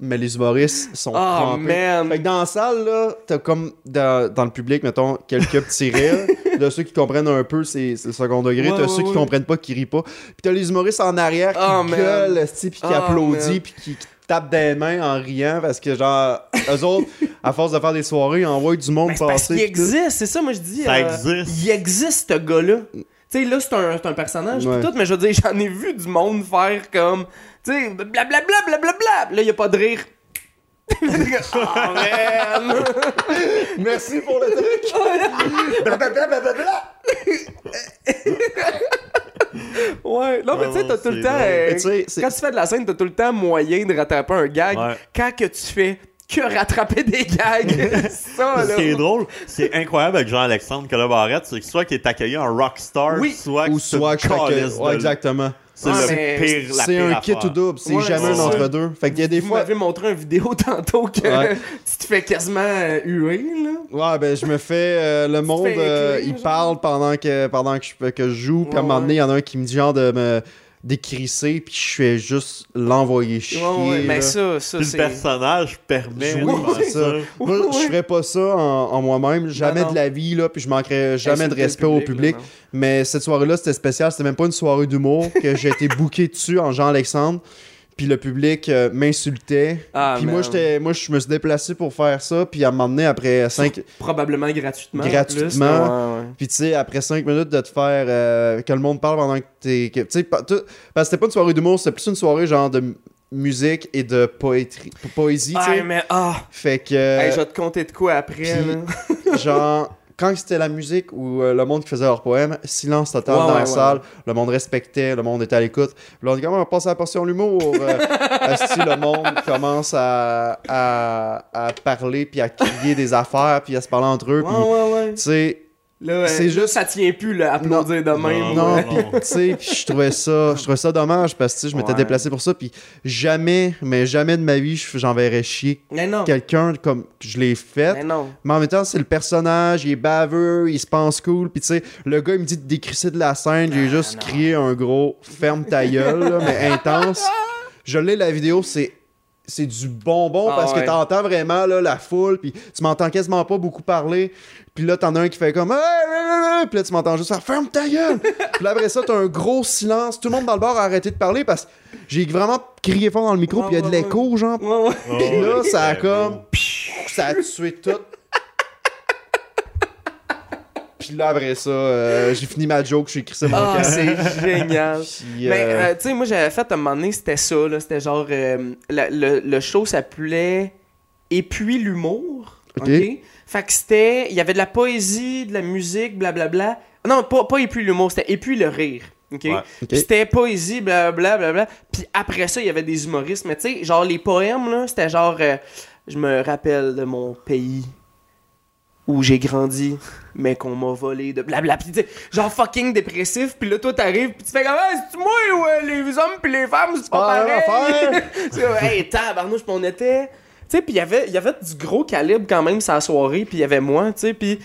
mais les humoristes sont
Oh
crampés.
man!
Fait que dans la salle, là, t'as comme dans, dans le public, mettons, quelques petits rires [LAUGHS] de ceux qui comprennent un peu, c'est le second degré.
Ouais,
t'as
ouais,
ceux qui comprennent pas, qui rient pas. Puis t'as les humoristes en arrière qui
Oh, man.
gueulent, puis qui
Oh,
applaudissent, puis qui, qui tapent des mains en riant parce que, genre, eux autres, à force de faire des soirées, ils envoient du monde
Ben, c'est parce
passer.
qu'il existe, c'est ça, moi je dis.
Ça
euh,
existe.
Il existe, ce gars-là. Tu sais, là, c'est un, c'est un personnage, pis tout, mais je veux dire, j'en ai vu du monde faire comme. Tu sais, blablabla, blablabla. Là, il y a pas de rire. [LAUGHS] oh man!
Merci pour le truc! Blablabla, blablabla.
Ouais, non, mais tu sais,
Ouais,
t'as tout le temps. euh, quand tu fais de la scène, t'as tout le temps moyen de rattraper un gag.
Ouais.
Quand que tu fais que rattraper des gags, c'est [LAUGHS] ça,
Ce
là.
qui est drôle, c'est incroyable avec Jean-Alexandre Colabarette, c'est que soit qu'il est accueilli en rockstar,
Oui.
soit
Ou
que
soit que Ouais, exactement.
C'est
Ouais,
le pire, la
C'est un
affaire.
kit ou double, c'est
Ouais,
jamais un entre-deux. Fait qu'il y a des
Vous
fois.
m'avez montré une vidéo [LAUGHS] tantôt que
Ouais. [LAUGHS]
tu te fais quasiment euh, huer, là.
Ouais, ben je me fais. euh, le monde, euh, il
genre.
parle pendant que, pendant que, je, que je joue. Puis à un moment donné, il y en a un qui me dit genre de me décrisser. Puis je fais juste l'envoyer chier.
Ouais, ouais, mais ça, ça,
le personnage permet
Oui, ça. Moi,
Ouais,
je ferais pas ça en, en moi-même, jamais
non.
de la vie, là, puis je manquerais jamais de respect au
public, là,
mais cette soirée-là, c'était spécial, c'était même pas une soirée d'humour, que j'ai été booké dessus en Jean-Alexandre, puis le public euh, m'insultait.
Ah,
puis moi, j'étais, moi, je me suis déplacé pour faire ça, puis à un moment donné, après 5...
Probablement gratuitement. en
Gratuitement. Puis tu sais, après 5 minutes de te faire euh, que le monde parle pendant que t'es. Tu sais, parce que c'était pas une soirée d'humour, c'était plus une soirée genre de musique et de poétrie, poésie, tu
Ah,
sais.
mais ah!
Fait que,
Hey, je vais te compter de quoi après, là.
genre, quand c'était la musique ou euh, le monde qui faisait leur poème, silence total
Ouais,
dans
ouais,
la
ouais,
salle, le monde respectait, le monde était à l'écoute. Là, on dit comment on passe à la portion l'humour. Euh, [LAUGHS] asti, le monde commence à, à, à parler, puis à crier des affaires, puis à se parler entre eux. Puis,
euh,
C'est juste-
ça tient plus, là, applaudir de même.
Non,
ouais.
puis tu sais, puis je trouvais ça, je trouvais ça dommage parce que je m'étais
Ouais.
déplacé pour ça, puis jamais, mais jamais de ma vie, je- j'enverrais chier
non.
quelqu'un comme je l'ai fait.
Mais non.
Mais en même temps, c'est le personnage, il est baveux, il se pense cool, puis tu sais, le gars il me dit de décrisser de la scène, j'ai
Ah,
juste
non.
crié un gros ferme ta gueule, là, mais intense. [LAUGHS] Je l'ai la vidéo, c'est c'est du bonbon
Ah
parce
ouais.
que t'entends vraiment là, la foule, puis tu m'entends quasiment pas beaucoup parler. Puis là, t'en as un qui fait comme Hey, Puis là, tu m'entends juste faire Ferme ta gueule [LAUGHS] Puis là, après ça, t'as un gros silence. Tout le monde dans le bar a arrêté de parler parce que j'ai vraiment crié fort dans le micro, puis il y a de l'écho, genre. Puis là, ça a comme. Ça a tué tout. Puis là, après ça, euh, j'ai fini ma joke, j'ai écrit ça mon
Ah,
camp.
c'est génial. [LAUGHS]
Puis,
Mais,
euh,
euh, tu sais, moi, j'avais fait à un moment donné, c'était ça, là. C'était genre. euh, la- le, le show s'appelait Et puis l'humour.
Ok.
OK? Fait que c'était. Il y avait de la poésie, de la musique, blablabla. Non, pas, pas Et puis l'humour, c'était Et puis le rire. OK?
Ouais.
C'était poésie, blablabla. Bla, Puis après ça, il y avait des humoristes. Mais tu sais, genre, les poèmes, là, c'était genre. euh, je me rappelle de mon pays où j'ai grandi, mais qu'on m'a volé de blabla. Puis tu sais, genre fucking dépressif. Puis là, toi, t'arrives, puis tu fais comme, ah, c'est moi ou euh, les hommes puis les femmes, c'est pas
même
pareil? c'est comme, [LAUGHS] hey, tabarnouche, puis on était. Tu sais, puis il y avait- y avait du gros calibre quand même sa soirée, puis il y avait moi, tu sais, puis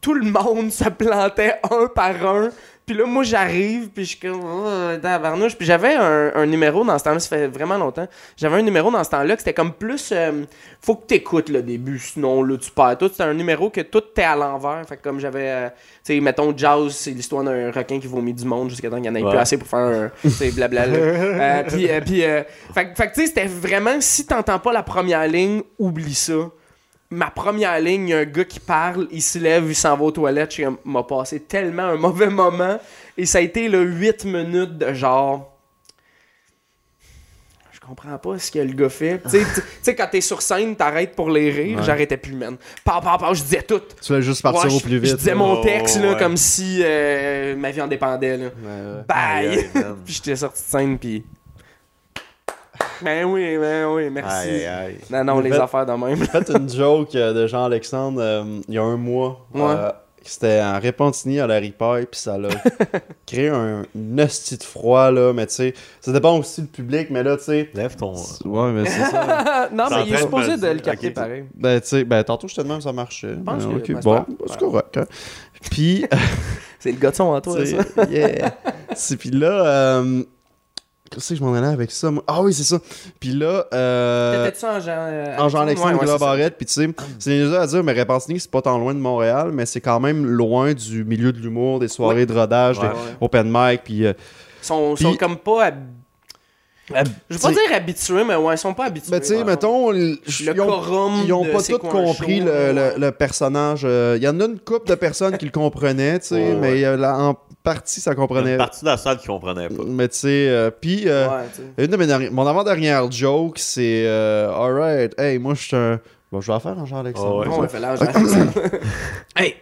tout le monde se plantait un par un. Puis là, moi, j'arrive, puis je suis comme, oh, tabarnouche. Puis j'avais un, un numéro dans ce temps-là, ça fait vraiment longtemps. J'avais un numéro dans ce temps-là que c'était comme plus. euh, faut que t'écoutes le début, sinon là, tu perds tout. C'était un numéro que tout était à l'envers. Fait que comme j'avais. euh, tu sais, mettons, Jazz, c'est l'histoire d'un requin qui vomit du monde jusqu'à temps qu'il n'y en ait
Ouais.
plus assez pour faire un. Tu sais, blablabla. [LAUGHS] Euh, puis, euh, puis, euh, fait, que- fait que, tu sais, c'était vraiment, si t'entends pas la première ligne, oublie ça. Ma première ligne, il y a un gars qui parle, il se lève, il s'en va aux toilettes. Comme, m'a passé tellement un mauvais moment. Et ça a été le 8 minutes de genre. Je comprends pas ce que le gars fait. Tu sais, quand t'es sur scène, t'arrêtes pour les rires.
Ouais.
J'arrêtais plus, man. Pau, pau, pau, je disais tout.
Tu vas juste partir
Ouais,
au plus vite.
Je disais
là.
mon
Oh,
texte là,
ouais.
comme si euh, ma vie en dépendait. Là.
Ouais, ouais.
Bye! [LAUGHS] Puis j'étais sorti de scène, puis. Ben oui, ben oui, merci.
Aïe, aïe.
Non, non,
Mais
les
fait-
affaires de même.
J'ai fait une joke euh, de Jean-Alexandre euh, il y a un mois.
Ouais.
Euh, C'était en Repentigny à la ripaille, puis ça l'a [LAUGHS] créé un hostie de froid, là. Mais tu sais, ça dépend aussi du public, mais là, tu sais.
Lève ton.
Ouais, mais c'est ça. [LAUGHS]
non, mais il est supposé de le capter pareil.
Ben, tu sais, ben, tantôt, je te demande ça marchait.
pense
Ben,
que-
bon, c'est correct. hein. Puis, [LAUGHS]
C'est le gars de son en toi, ça.
yeah. Puis là, euh, que je m'en allais avec ça? moi? Ah oui, c'est ça. Puis là, euh,
T'étais-tu en Jean. euh,
en
Ouais, ouais, c'est ça.
Barrette, puis tu sais, c'est déjà à dire, mais Repentigny, c'est pas tant loin de Montréal, mais c'est quand même loin du milieu de l'humour, des soirées de rodage, des open mic, puis... euh,
Ils sont, comme pas. hab-
hab-
Je veux pas dire habitués, mais ouais, ils sont pas habitués.
Ben, tu sais, mettons,
Le
ils ont,
quorum
ils ont pas
un
compris
show,
le, le- personnage. euh, Il y en a une couple de personnes qui le comprenaient, tu sais,
Ouais,
mais
ouais.
euh, en partie, ça comprenait.
une partie de la salle qui comprenait pas.
Mais tu sais, euh, puis... euh. Une de mes dernières- mon avant-dernière joke, c'est euh, Alright, hey, moi je suis un. Bon, je vais la faire en Jean-Alexandre.
Oh, ouais.
Bon, ouais, fait l'âge. [LAUGHS]
Hey,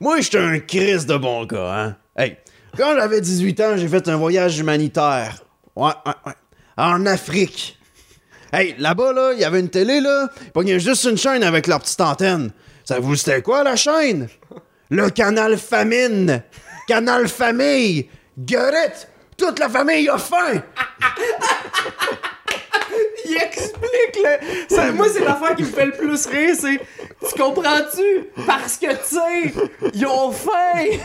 moi je suis un Chris de bon gars, hein. Hey, quand j'avais 18 ans, j'ai fait un voyage humanitaire. Ouais, ouais, ouais. En Afrique. Hey, là-bas, là, il y avait une télé, là. Ils pognaient juste une chaîne avec leur petite antenne. Ça vous c'était quoi, la chaîne? Le canal famine. Canal famille. Get it? Toute la famille a faim. [LAUGHS]
il explique le. ça- moi, c'est l'affaire qui me fait le plus rire, c'est. Tu comprends-tu? Parce que, tu sais, ils ont faim!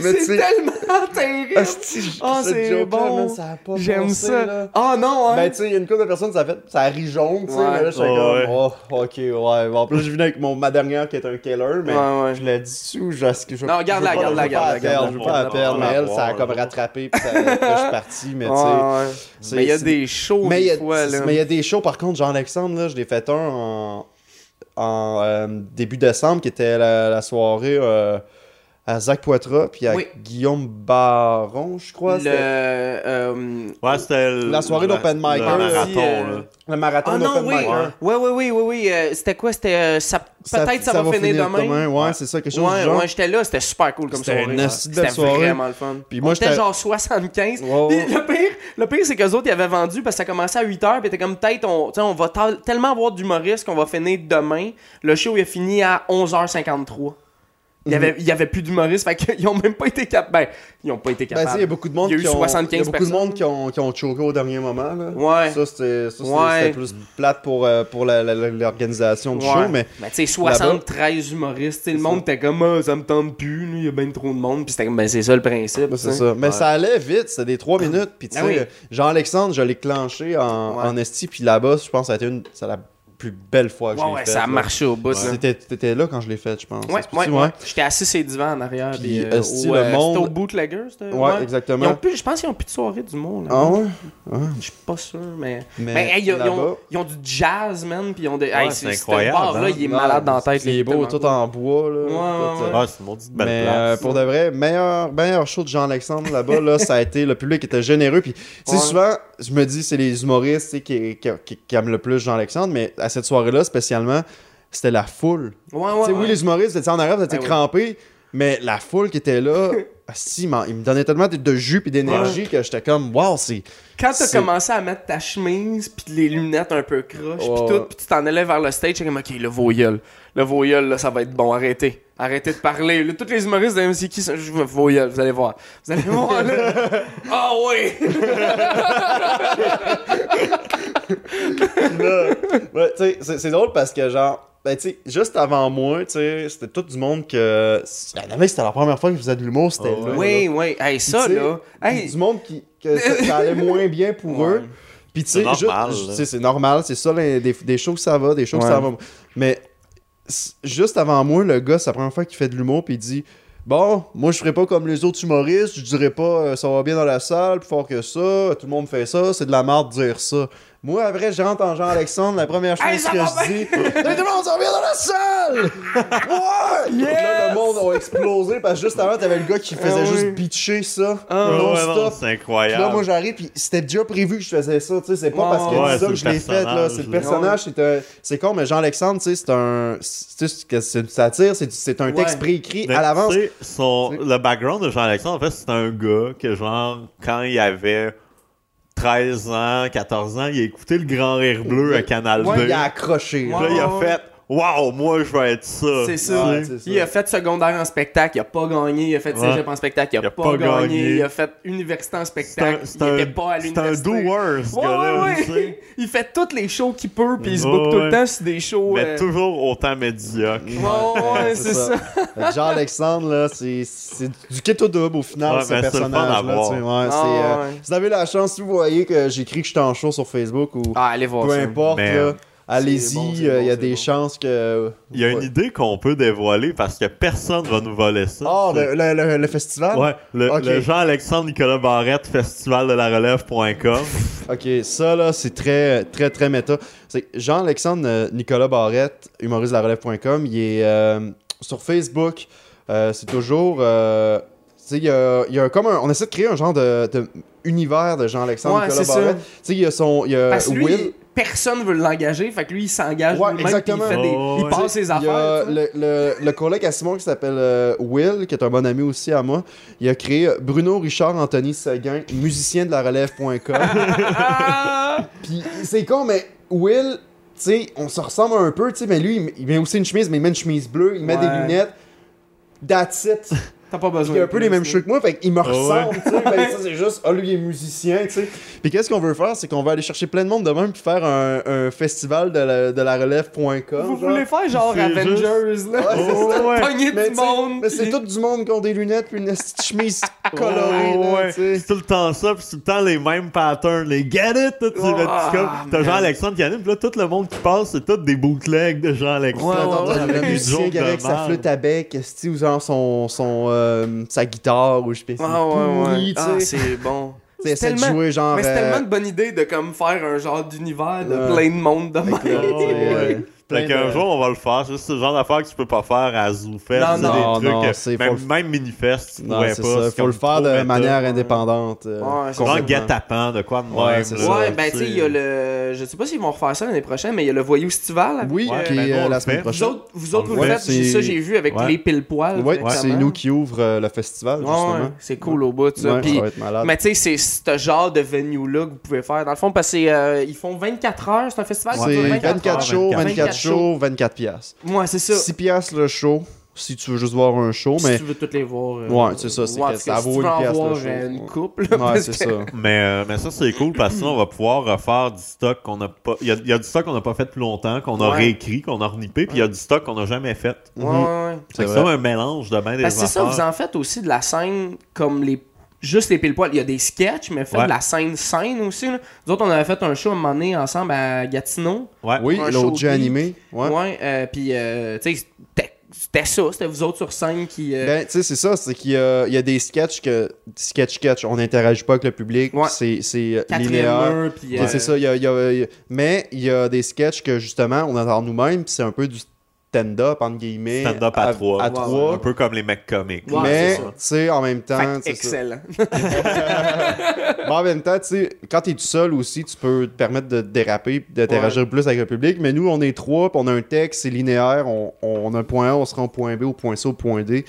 C'est tellement terrible!
Asti, cette
c'est bon.
man, ça a pas
J'aime ça.
là.
Ah non, hein?
Ben, tu sais, il y a une couple de personnes, ça a fait, ça a ri jaune, tu sais,
Ouais.
comme,
ouais.
oh, ok, ouais. Bon, en plus, je venais avec mon, ma dernière qui est un killer, mais
Ouais, ouais.
je l'ai dit sous, je, je, je,
Non, garde-la, garde-la,
perdre, je veux pas la perdre, mais elle, ça a comme rattrapé, puis je suis parti, mais tu sais.
Mais il y a
c'est-
des shows,
Mais il y a-
fois, là.
mais il y a des shows, par contre, Jean-Alexandre, là, je l'ai fait un en, en euh, début décembre, qui était la, la soirée euh, à Zach Poitras, puis à
Oui.
Guillaume Baron, je crois.
Le. euh,
Ouais, c'était le-
La soirée d'open mic,
Le
hein,
marathon,
euh.
Le marathon
Ah non,
d'open
oui.
mic. hein.
Ouais, ouais, oui, oui, oui. euh, c'était quoi? C'était. euh, ça...
Ça-
Peut-être ça, va finir demain.
Ouais, c'est ça, quelque chose
Ouais,
du genre.
ouais, j'étais là, c'était super cool comme
C'était
soirée. C'était
soirée.
vraiment le fun.
Puis moi, j'étais-
genre 75.
Ouais, ouais.
Puis le pire, le pire c'est qu'eux autres, ils avaient vendu parce que ça commençait à 8h. Puis t'es comme, peut-être, on, on va tel- tellement avoir d'humoristes qu'on va finir demain. Le show, il a fini à 11h53. Il y
Mhm.
avait, il y avait plus d'humoristes, fait qu'ils [LAUGHS] ont même pas été capables. Ben, ils ont pas été
Ben, tu sais, il y a
capables.
beaucoup de monde
Il y a eu
qui ont,
75
il y a beaucoup de monde qui ont, qui ont choqué au dernier moment. Là.
Ouais.
Ça, c'était
Ouais.
plus plate pour, euh, pour l'organisation du
Ouais.
show, mais
Mais tu sais, 73 humoristes, le monde était comme, ah, ça me tente plus, il y a bien trop de monde. Puis c'était comme, ben, c'est ça le principe.
Ben, c'est ça. Mais
Ouais.
ça allait vite, c'était des 3 minutes. Puis tu
Ah
sais,
oui.
Jean-Alexandre, je l'ai clenché en, en esti, puis là-bas, je pense que ça a été une, plus belle fois que je
Ouais,
l'ai
ouais,
fait.
ça a
là.
marché au bout. là.
C'était- T'étais là quand je l'ai fait, je pense.
Ouais, ouais, ouais. J'étais assis les divans en arrière.
Puis,
Puis, euh, au,
le
euh,
monde-
C'était au Bootlegger, c'était.
Ouais,
Ils
exactement.
ont plus, je pense qu'ils ont plus de soirée du monde. Là.
Ah ouais?
Je suis pas sûr, mais.
Mais
Mais hey, ils, ont- ils ont,
là-bas-
ils ont du jazz, man. Puis ils ont des. hey,
c'est
c'est
incroyable,
incroyable. là,
hein.
il est
Non,
malade dans la tête.
Il est beau, tout en bois. Là.
Ouais, ouais,
euh,
ouais.
Ouais, c'est une belle place.
euh, pour de vrai, meilleur, meilleur show de Jean-Alexandre là-bas, là, ça a été, le public était généreux. Puis, tu sais,
Ouais.
souvent, je me dis, c'est les humoristes qui, qui, qui- qui aiment le plus Jean-Alexandre, mais à cette soirée-là, spécialement, c'était la foule.
Ouais, ouais. Ouais.
oui, les humoristes étaient en arrière,
Ah ouais.
crampés, mais la foule qui était là, [LAUGHS] asti, il me donnait tellement de, de jus et d'énergie que j'étais comme, wow, c'est.
Quand t'as commencé à mettre ta chemise, puis les lunettes un peu croches, puis tout, puis tu t'en allais vers le stage, j'étais comme, ok, le voyeul. Le voyeul, là, ça va être bon, arrêtez. Arrêtez de parler. Là, tous les humoristes de MCK, ça, je veux voyeul, vous allez voir. Vous allez voir, là. [LAUGHS] Ah oui! [LAUGHS]
là, ouais, tu sais, c'est drôle parce que, genre, ben, tu sais, juste avant moi, tu sais, c'était tout du monde que. Il y en avait que c'était la première fois qu'ils faisaient de l'humour, c'était
Oh,
là.
Oui,
là.
oui. Hey, ça, là. Hey,
Du monde qui. que ça, ça allait moins bien pour
Ouais.
eux. Puis, tu sais,
C'est
juste-
normal,
tu
là.
sais, c'est normal, c'est ça, les- des, des shows que ça va, des shows que
Ouais.
ça va. Mais, juste avant moi, le gars, c'est la première fois qu'il fait de l'humour, puis il dit. Bon, moi je ferai pas comme les autres humoristes, je dirais pas euh, ça va bien dans la salle, plus fort que ça, tout le monde fait ça, c'est de la merde de dire ça. Moi, après, je rentre en Jean-Alexandre, la première chose
Hey,
que je dis, tout le monde, va bien dans la salle! [LAUGHS] Ouais! Donc Là, le monde a explosé parce que juste avant, t'avais le gars qui faisait
Ah
juste
oui.
bitcher ça,
Ah,
non-stop.
c'est
Puis
incroyable.
là, moi, j'arrive, puis c'était déjà prévu que je faisais ça, tu sais, c'est pas parce
ouais,
dit ça que je l'ai fait, là, c'est le personnage, c'est un... C'est con, mais Jean-Alexandre, tu sais, c'est un... tu sais, c'est une satire, c'est un texte
Ouais.
préécrit
Mais
à l'avance.
son- le background de Jean-Alexandre, en fait, c'est un gars que, genre, quand il avait 13 ans, 14 ans, il a écouté le Grand Rire Bleu à Canal
Ouais,
2.
il a accroché.
Puis
là.
il a fait Waouh, moi, je vais être ça.
C'est ça.
Ouais, ça.
Il a fait secondaire en spectacle, il a pas gagné. Il a fait
Ouais.
cégep en spectacle, il a,
Il a
pas,
pas
gagné.
gagné.
Il a fait université en
un,
spectacle, il
un,
était pas à
c'est un
l'université.
doer, ce
Ouais,
gars-là.
ouais. Il fait tous les shows qu'il peut, puis il se
Ouais,
book tout le temps sur des shows.
Mais
euh,
toujours autant médiocre.
Ouais, ouais, c'est ça.
Fait que Jean-Alexandre, là, c'est c'est du au double au final,
Ouais,
ce
à
personnage-là.
Ah,
euh, vous avez la chance, si vous voyez que j'écris que je suis en show sur Facebook ou
Ah, allez voir
peu
ça.
importe, là, allez-y,
bon,
euh, il y a des chances que.
Il y a une idée qu'on peut dévoiler parce que personne va nous voler ça.
Ah,
C'est-
le, le- le- le festival?
Ouais, le, Jean-Alexandre Nicolas Barrette, festival de la relève.com. [LAUGHS]
Ok, ça là, c'est très, très, très méta. C'est Jean-Alexandre Nicolas Barrette, humoriste de la relève.com, il est euh, sur Facebook. euh, c'est toujours. euh, tu sais, il y a, il y a comme un- on essaie de créer un genre de, de univers de Jean-Alexandre
Ouais,
Nicolas. Barrette. Tu sais, il y a son. Il y a
lui,
Will.
Personne veut l'engager, fait que lui, il s'engage
Ouais,
lui-même,
exactement.
puis il, fait des,
Oh,
il
ouais.
passe ses
Il y a
affaires.
le, le, le collègue à Simon qui s'appelle euh, Will, qui est un bon ami aussi à moi. Il a créé Bruno Richard Anthony Seguin, musicien de la relève.com.
Ah! [LAUGHS]
Puis c'est con, mais Will, tu sais, on se ressemble un peu, tu sais, mais lui, il met- aussi une chemise, mais il met une chemise bleue, il met des lunettes. That's it.
T'as pas besoin.
Il a un
de
peu les mêmes cheveux que moi, fait qu'il me
ouais.
ressemble, tu sais. [LAUGHS] Ben, ça, c'est juste, ah, lui, il est musicien, tu sais. Puis qu'est-ce qu'on veut faire, c'est qu'on va aller chercher plein de monde de même, puis faire un, un festival de la, de la relève.com.
Vous
genre.
voulez faire genre Avengers, là?
Ouais, c'est ça.
ouais.
Pogner du monde.
mais c'est tout du monde qui ont des lunettes puis une petite chemise colorée,
Ouais,
là,
ouais.
tu sais.
C'est tout le temps ça, puis c'est tout le temps les mêmes patterns, les get it, tu sais,
Oh,
T'as. Jean-Alexandre qui anime, puis là, tout le monde qui passe, c'est tout des bootlegs de Jean-Alexandre.
Ouais,
avec
avec sa flûte à bec, ou genre son, son, euh, sa guitare, ou je sais pas, c'est
Ah ouais, ouais. Ah, c'est bon. [LAUGHS]
Tu essaies de
tellement-
jouer genre...
Mais c'est
euh,
tellement une bonne idée de comme faire un genre d'univers de
Ouais.
plein de monde de même.
Euh,
Ouais, ouais.
euh,
Fait qu'un
de-
jour, on va le faire. C'est juste ce genre d'affaires que tu peux pas faire à ZooFest.
Non,
c'est
non.
des
Non,
trucs,
non,
euh,
c'est-
même,
faut le-
même Minifest, tu
Non,
pourrais pas.
ça. Faut le faire de manière indépendante. euh,
Ouais, c'est
Genre guet-apens, de quoi de
Ouais,
même.
c'est
là,
ça.
Ouais, ben tu sais, il y a le. Je sais pas s'ils vont refaire ça l'année prochaine, mais il y a le Voyou Estival. avec,
Oui,
euh,
qui
ben,
est euh, la semaine.
Vous
prochaine.
autres, vous, autres, vous
Ouais,
le faites,
c'est-
ça j'ai vu avec
Ouais.
les pile poils.
Ouais, c'est nous qui ouvre euh, le festival,
Ouais,
justement.
ouais, c'est cool au bout, ça.
Ouais,
Puis-
ça va être malade.
mais tu sais, c'est ce genre de venue-là que vous pouvez faire. Dans le fond, parce qu'ils font 24 heures, c'est un festival qui
C'est
dure
24,
24 heures.
shows, 24,
24
shows, 24 piastres.
Ouais, c'est ça.
6 piastres le show, si tu veux juste voir un show,
Si
mais...
tu veux toutes les voir. euh,
Ouais, c'est ça, c'est
ouais,
ça vaut une pièce
voir
show.
euh, une couple. là,
Ouais, c'est
que-
ça.
Mais, euh, mais ça, c'est cool parce que sinon, on va pouvoir refaire du stock qu'on a pas. Il y a, il y a du stock qu'on n'a pas fait depuis longtemps, qu'on a
Ouais.
réécrit, qu'on a renippé, puis il y a du stock qu'on n'a jamais fait.
Ouais, ouais, ouais.
C'est ça, un mélange de bien des
Parce que c'est ça, vous en faites aussi de la scène comme les. Juste les pile poils. Il y a des sketchs, mais faites
Ouais.
de la scène scène aussi. Là. Nous autres, on avait fait un show à un moment donné ensemble à Gatineau.
Ouais.
Oui,
Un
l'autre
show
jeu animé. Ouais.
Ouais. euh, puis, euh, tu sais, c'était- ça. C'était vous autres sur scène qui. euh,
Ben, tu sais, c'est ça, c'est qu'il y a, il y a des sketchs que. Sketch-sketch, on n'interagit pas avec le public,
Ouais.
c'est c'est, euh, linéaire.
euh,
C'est ça, il y a, il y a- il y a- mais il y a des sketchs que justement, on entend nous-mêmes, puis c'est un peu du stand-up, entre guillemets.
Stand-up à trois.
À
Ouais,
trois.
Un peu comme les mecs comiques.
Ouais,
mais, tu sais, en même temps.
excellent. [LAUGHS]
Mais en même temps, tu sais, quand t'es tout seul aussi, tu peux te permettre de déraper, d'interagir plus avec le public. Mais nous, on est trois, puis on a un texte, c'est linéaire. On, on a un point A, on se rend au point B, au point C, au point D.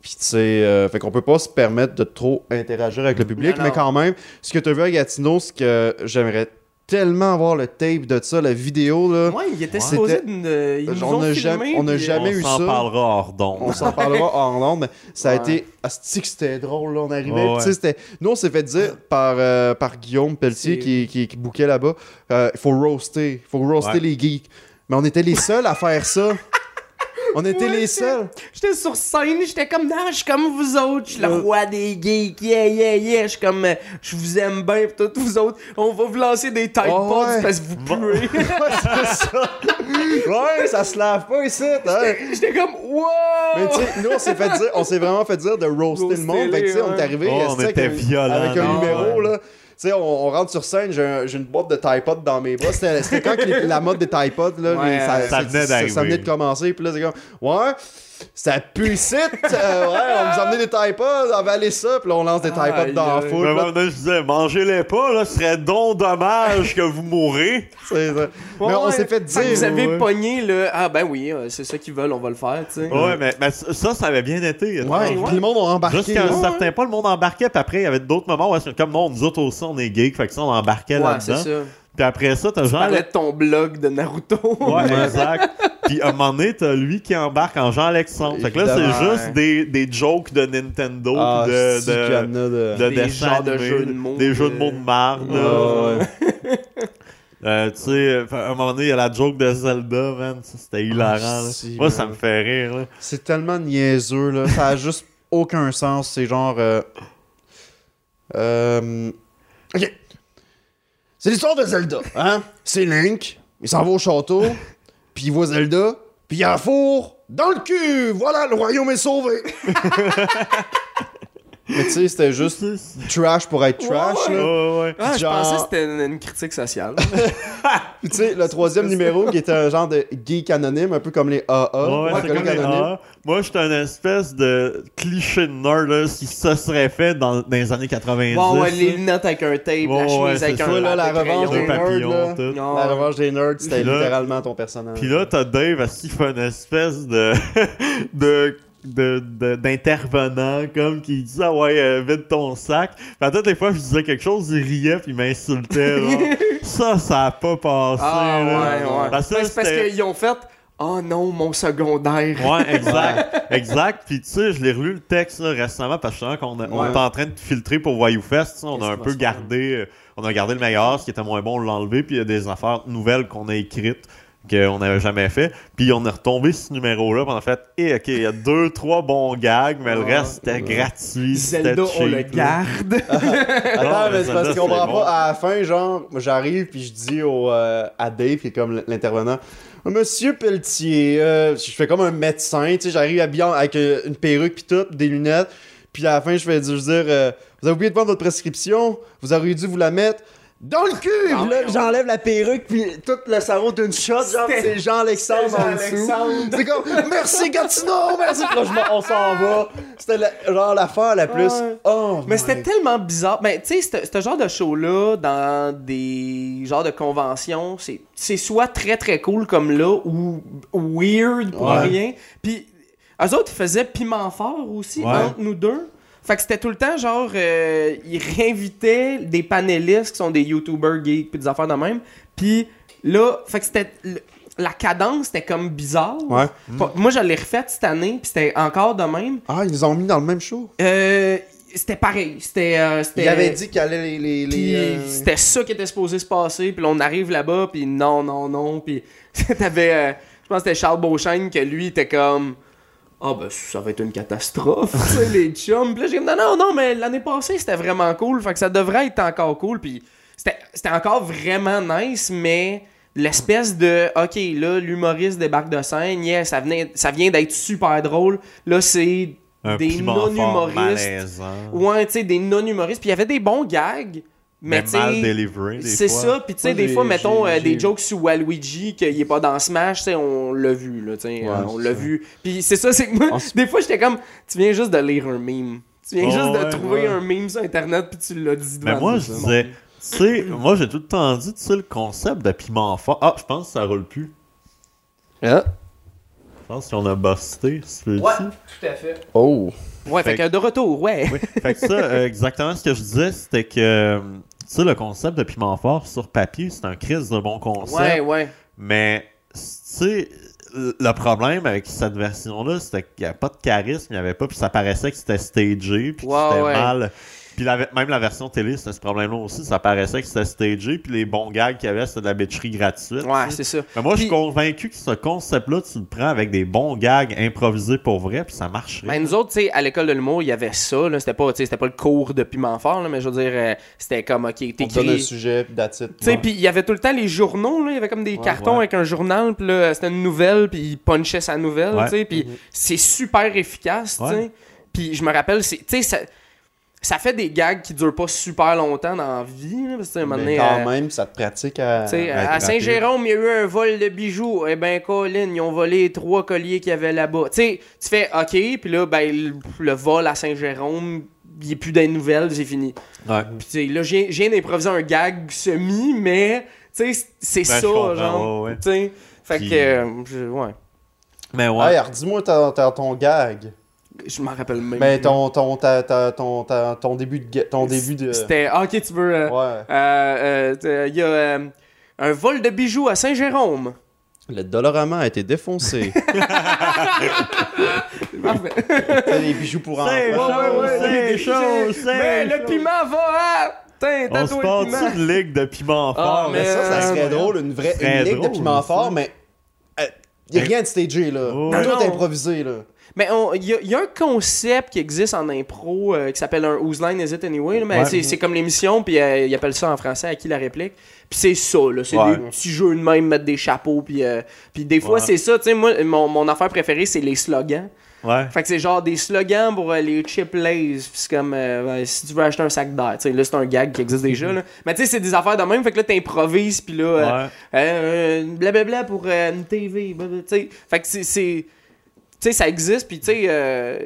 Puis, tu sais, euh, fait qu'on peut pas se permettre de trop interagir avec le public.
Non,
Mais quand même, ce que tu as vu à Gatineau, c'est que j'aimerais tellement avoir le tape de ça, la vidéo, là.
Ouais, il était
Ouais.
supposé
C'était-
de. euh, Ils nous
On
ont
a
filmé,
jamais- on a
euh,
jamais
on
eu
s'en
ça.
parlera hors d'onde.
On s'en parlera [LAUGHS] en Londres, mais ça a été. Asti que c'était drôle, là. On arrivait.
Ouais,
puis tu sais, c'était- Nous, on s'est fait dire par, euh, par Guillaume Pelletier qui, qui, qui bouquait là-bas euh, il faut roaster. Il faut roaster
Ouais.
les geeks. Mais on était les seuls à faire ça. On était
Ouais,
les seuls.
J'étais sur scène, j'étais comme, non, je suis comme vous autres, je suis le
Ouais.
roi des geeks, yeah, yeah, yeah. Je suis comme, euh, je vous aime bien, pis tous vous autres, on va vous lancer des Tide
Oh,
Pods
ouais.
parce que vous puez. [LAUGHS]
Ouais, c'est ça. Ouais, ça se lave pas ici. Hein.
j'étais comme, wow!
Mais tu sais, nous, on s'est fait dire, on s'est vraiment fait dire de roaster le monde. Fait que, tu sais, on est arrivé,
Oh, on était
un-
violents,
avec un
non,
numéro,
ouais.
là. Tu sais, on, on rentre sur scène, j'ai un- j'ai une boîte de Tide Pod dans mes bras. C'était c'était quand que les- la mode des Tide là,
Ouais,
les- ça,
ça venait.
Ça venait de commencer, puis là, c'est comme, ouais, ça pue ici, euh, ouais, on nous a amené des Tide Pods, avalez ça, puis là, on lance des Tide Pods dans la foule.
Mais
là,
je disais, mangez-les pas, là, ce serait donc dommage que vous mourrez.
c'est ça. Mais on s'est fait dire.
vous avez
ouais.
pogné le, ah ben oui, euh, c'est ça qu'ils veulent, on va le faire, tu sais.
Ouais, mais, mais ça, ça avait bien été.
Ouais,
Ouais.
puis le monde a embarqué.
Jusqu'à un certain point, le monde embarquait, puis après, il y avait d'autres moments où, comme non, nous autres aussi, on est geeks, fait que ça, on embarquait
Ouais, c'est
là-dedans.
ça.
Puis après ça, t'as
Tu
genre.
parlais de ton blog de Naruto.
Ouais, [LAUGHS] exact. Puis à un moment donné, t'as lui qui embarque en Jean-Alexandre. Fait que là, c'est juste des, des jokes de Nintendo,
Ah,
de,
si
de,
de-
de
Des
dessins
genres de jeux de mots,
Des jeux de
euh,
mots de marde. là.
Ah, ouais.
Euh, tu sais, à un moment donné, il y a la joke de Zelda, man. C'était hilarant. là.
si,
Moi,
man.
ça me fait rire. Là.
C'est tellement niaiseux, là. Ça a [LAUGHS] juste aucun sens. C'est genre. euh, euh, Ok. C'est l'histoire de Zelda, hein? C'est Link. Il s'en va au château. Puis il. Puis un four dans le cul. Voilà, le royaume est sauvé. [LAUGHS] Mais tu sais, c'était juste [LAUGHS] trash pour être trash,
Ouais,
là.
Ouais, ouais.
Ah, je pensais que c'était une, une critique sociale. [LAUGHS]
Puis tu sais, le troisième numéro qui était un genre de geek anonyme, un peu comme les AA.
Ouais, comme les. Moi, j'étais un espèce de cliché de nerd là, qui se serait fait dans, dans les années 90.
bon, ouais, les lunettes avec un tape,
Ouais,
la
ouais,
chemise
c'est
avec
ça,
un
là, la revanche des
papillon,
nerds, là.
tout.
Non.
La revanche des nerds, c'était littéralement ton personnage.
Puis là, t'as Dave, qu'il fait une espèce de. [LAUGHS] de de- de- comme qui dit ah ouais euh, vide ton sac puis à toutes les fois je disais quelque chose il riait puis il m'insultait genre. [LAUGHS] ça ça a pas passé
Ah,
là.
ouais, ouais.
Parce que
Ben, c'est parce qu'ils ont fait Oh non, mon secondaire.
Ouais, [LAUGHS] exact. exact. Puis tu sais, je l'ai relu le texte là, récemment parce que je sens qu'on a- on
Ouais.
est en train de filtrer pour Wayou Fest. On a un peu gardé, euh, on a gardé le meilleur, ce qui était moins bon, on l'a enlevé. Puis il y a des affaires nouvelles qu'on a écrites qu'on n'avait jamais fait. Puis on est retombé ce numéro-là. Puis on a fait, eh, ok, il y a deux, trois bons gags, mais le reste c'était gratuit.
Zelda,
c'était
on le
cheap,
garde. [LAUGHS]
Attends,
Non,
mais c'est parce qu'on comprend
c'est
pas.
bon.
À la fin, genre, moi, j'arrive puis je dis au, euh, à Dave, qui est comme l'intervenant, Monsieur Pelletier, euh, je fais comme un médecin, tu sais, j'arrive habillé avec euh, une perruque puis tout, des lunettes. Puis à la fin, je veux dire, euh, vous avez oublié de prendre votre prescription, vous auriez dû vous la mettre dans le cul! Là, j'enlève la perruque, puis tout le sarreau d'une shot, genre, c'est Jean-Alexandre en dessous.
Jean-Alexandre.
C'est comme, merci Gatineau, merci! Puis là, on s'en va. C'était la- genre l'affaire la plus.
Ouais.
Oh,
Mais c'était tellement bizarre. Ben, tu sais, ce genre de show-là, dans des genres de conventions, c'est c'est soit très très cool comme là, ou weird pour
Ouais.
rien. Puis, eux autres, ils faisaient piment fort aussi,
Ouais.
entre nous deux. Fait que c'était tout le temps, genre, euh, ils réinvitaient des panélistes qui sont des YouTubers geeks, puis des affaires de même. Puis là, fait que c'était. La cadence était comme bizarre.
Ouais.
Moi, je l'ai refaite cette année, puis c'était encore de même.
Ah, ils nous ont mis dans le même show?
Euh, c'était pareil. C'était. euh, c'était-
Il avait dit qu'il allait les. les, les,
puis
euh,
c'était ça qui était supposé se passer. Puis là, on arrive là-bas, puis non, non, non. Puis [LAUGHS] t'avais. euh, je pense que c'était Charles Beauchesne que lui était comme. Ah, ben ça va être une catastrophe, tu sais, les chums. Puis là, j'ai dit, non, non, non, mais l'année passée, c'était vraiment cool. Fait que ça devrait être encore cool. Puis c'était c'était encore vraiment nice, mais l'espèce de. Ok, là, l'humoriste débarque de scène, yeah, ça, venait, ça vient d'être super drôle. Là, c'est des non-humoristes. Ouais, tu sais, des non-humoristes. Puis il y avait des bons gags. Mais,
Mais
tu sais,
mal délivré, des
c'est
fois.
ça. Puis tu sais, des fois, mettons
j'ai-
euh, des jokes sur Waluigi qu'il est pas dans Smash, tu sais, on l'a vu, là, tu sais, euh, on
c'est
l'a
ça.
vu. Puis c'est ça, c'est que moi, des fois, j'étais comme, tu viens juste de lire un meme. Tu viens
Oh,
juste de
ouais,
trouver
ouais.
un meme sur Internet, puis tu l'as dit devant
Mais moi, je disais, tu sais, moi, j'ai tout le temps dit, tu sais, le concept de piment fort. Ah, je pense que ça roule plus.
Ah.
Je pense qu'on a busté, ce petit.
Ouais, tout à fait.
Oh.
Ouais, fait,
Fait
que de retour, ouais.
Oui. Fait que ça, euh, exactement ce que je disais, c'était que, euh, tu sais, le concept de piment fort sur papier, c'est un crise de bon concept.
Ouais, ouais.
Mais, tu sais, le problème avec cette version-là, c'était qu'il n'y avait pas de charisme, il n'y avait pas, puis ça paraissait que c'était stagé, puis c'était
ouais.
mal. Puis la- même la version télé, c'était ce problème-là aussi. Ça paraissait que c'était stagé, puis les bons gags qu'il y avait, c'était de la bitcherie gratuite.
Ouais, c'est ça.
Mais moi, je suis convaincu que ce concept-là, tu le prends avec des bons gags improvisés pour vrai, puis ça marcherait.
Ben, nous autres, tu sais, à l'école de l'humour, il y avait ça. là. C'était pas, pas le cours de piment fort, là, mais je veux dire, euh, c'était comme, ok,
On te donne un
t'écris.
sujet, puis.
Tu sais, puis il y avait tout le temps les journaux, là. Il y avait comme des cartons
ouais.
avec un journal, puis là, c'était une nouvelle, puis il punchait sa nouvelle,
Ouais.
tu sais. Puis c'est super efficace, tu sais.
Ouais.
Puis je me rappelle, c'est, tu sais, ça, ça fait des gags qui durent pas super longtemps dans la vie, là, parce que, un moment
Mais
donné,
quand
euh,
même, ça te pratique à. À
Saint-Jérôme, il y a eu un vol de bijoux. Eh ben, Colin, ils ont volé les trois colliers qu'il y avait là-bas. Tu sais, tu fais OK, puis là, ben, le, le vol à Saint-Jérôme, il n'y a plus des nouvelles, c'est fini.
Ouais.
Puis, tu sais, là, j'ai j'ai d'improviser un gag semi, mais, tu sais, c'est
Ben,
ça, genre.
ouais, ouais.
Tu sais, fait
Puis-
que, euh, je- ouais,
Mais ouais.
Hey, alors, dis-moi ton gag.
Je m'en rappelle même.
Mais
plus.
ton, ton, ta- ta- ton, ta- ton début de. Ton début de.
C'était, ah, OK, tu veux. euh,
Ouais.
euh, euh, euh, Il y a euh, un vol de bijoux à Saint-Jérôme.
Le Dolorama a été défoncé. [LAUGHS] Les bijoux pour enfants.
C'est
Ouais,
des choses,
Mais le piment va à.
On se
piment.
une ligue de piment
Ah,
fort.
Mais ça, ça
Euh,
serait
ouais.
drôle, une vraie une ligue de
drôle,
piment
ça.
fort, mais. Il n'y a rien de stagé, là.
Oh.
Tout
non.
improvisé, là.
Mais il y, a- il y a un concept qui existe en impro euh, qui s'appelle un Whose Line Is It Anyway? là, mais
Ouais.
c'est, comme l'émission, puis euh, ils appellent ça en français à qui la réplique. Puis c'est ça, là. C'est
Ouais.
des petits jeux de même, mettre des chapeaux, puis, euh, des fois
Ouais.
c'est ça. Tu sais, moi, mon, mon affaire préférée, c'est les slogans.
Ouais.
Fait que c'est genre des slogans pour euh, les chip lays. C'est comme euh, si tu veux acheter un sac d'air. Là, c'est un gag qui existe déjà. Là. Mais tu sais, c'est des affaires de même. Fait que là, t'improvises. Puis là, euh,
Ouais.
pour une TV. Fait que c'est. Sais, ça existe. Puis tu sais. euh,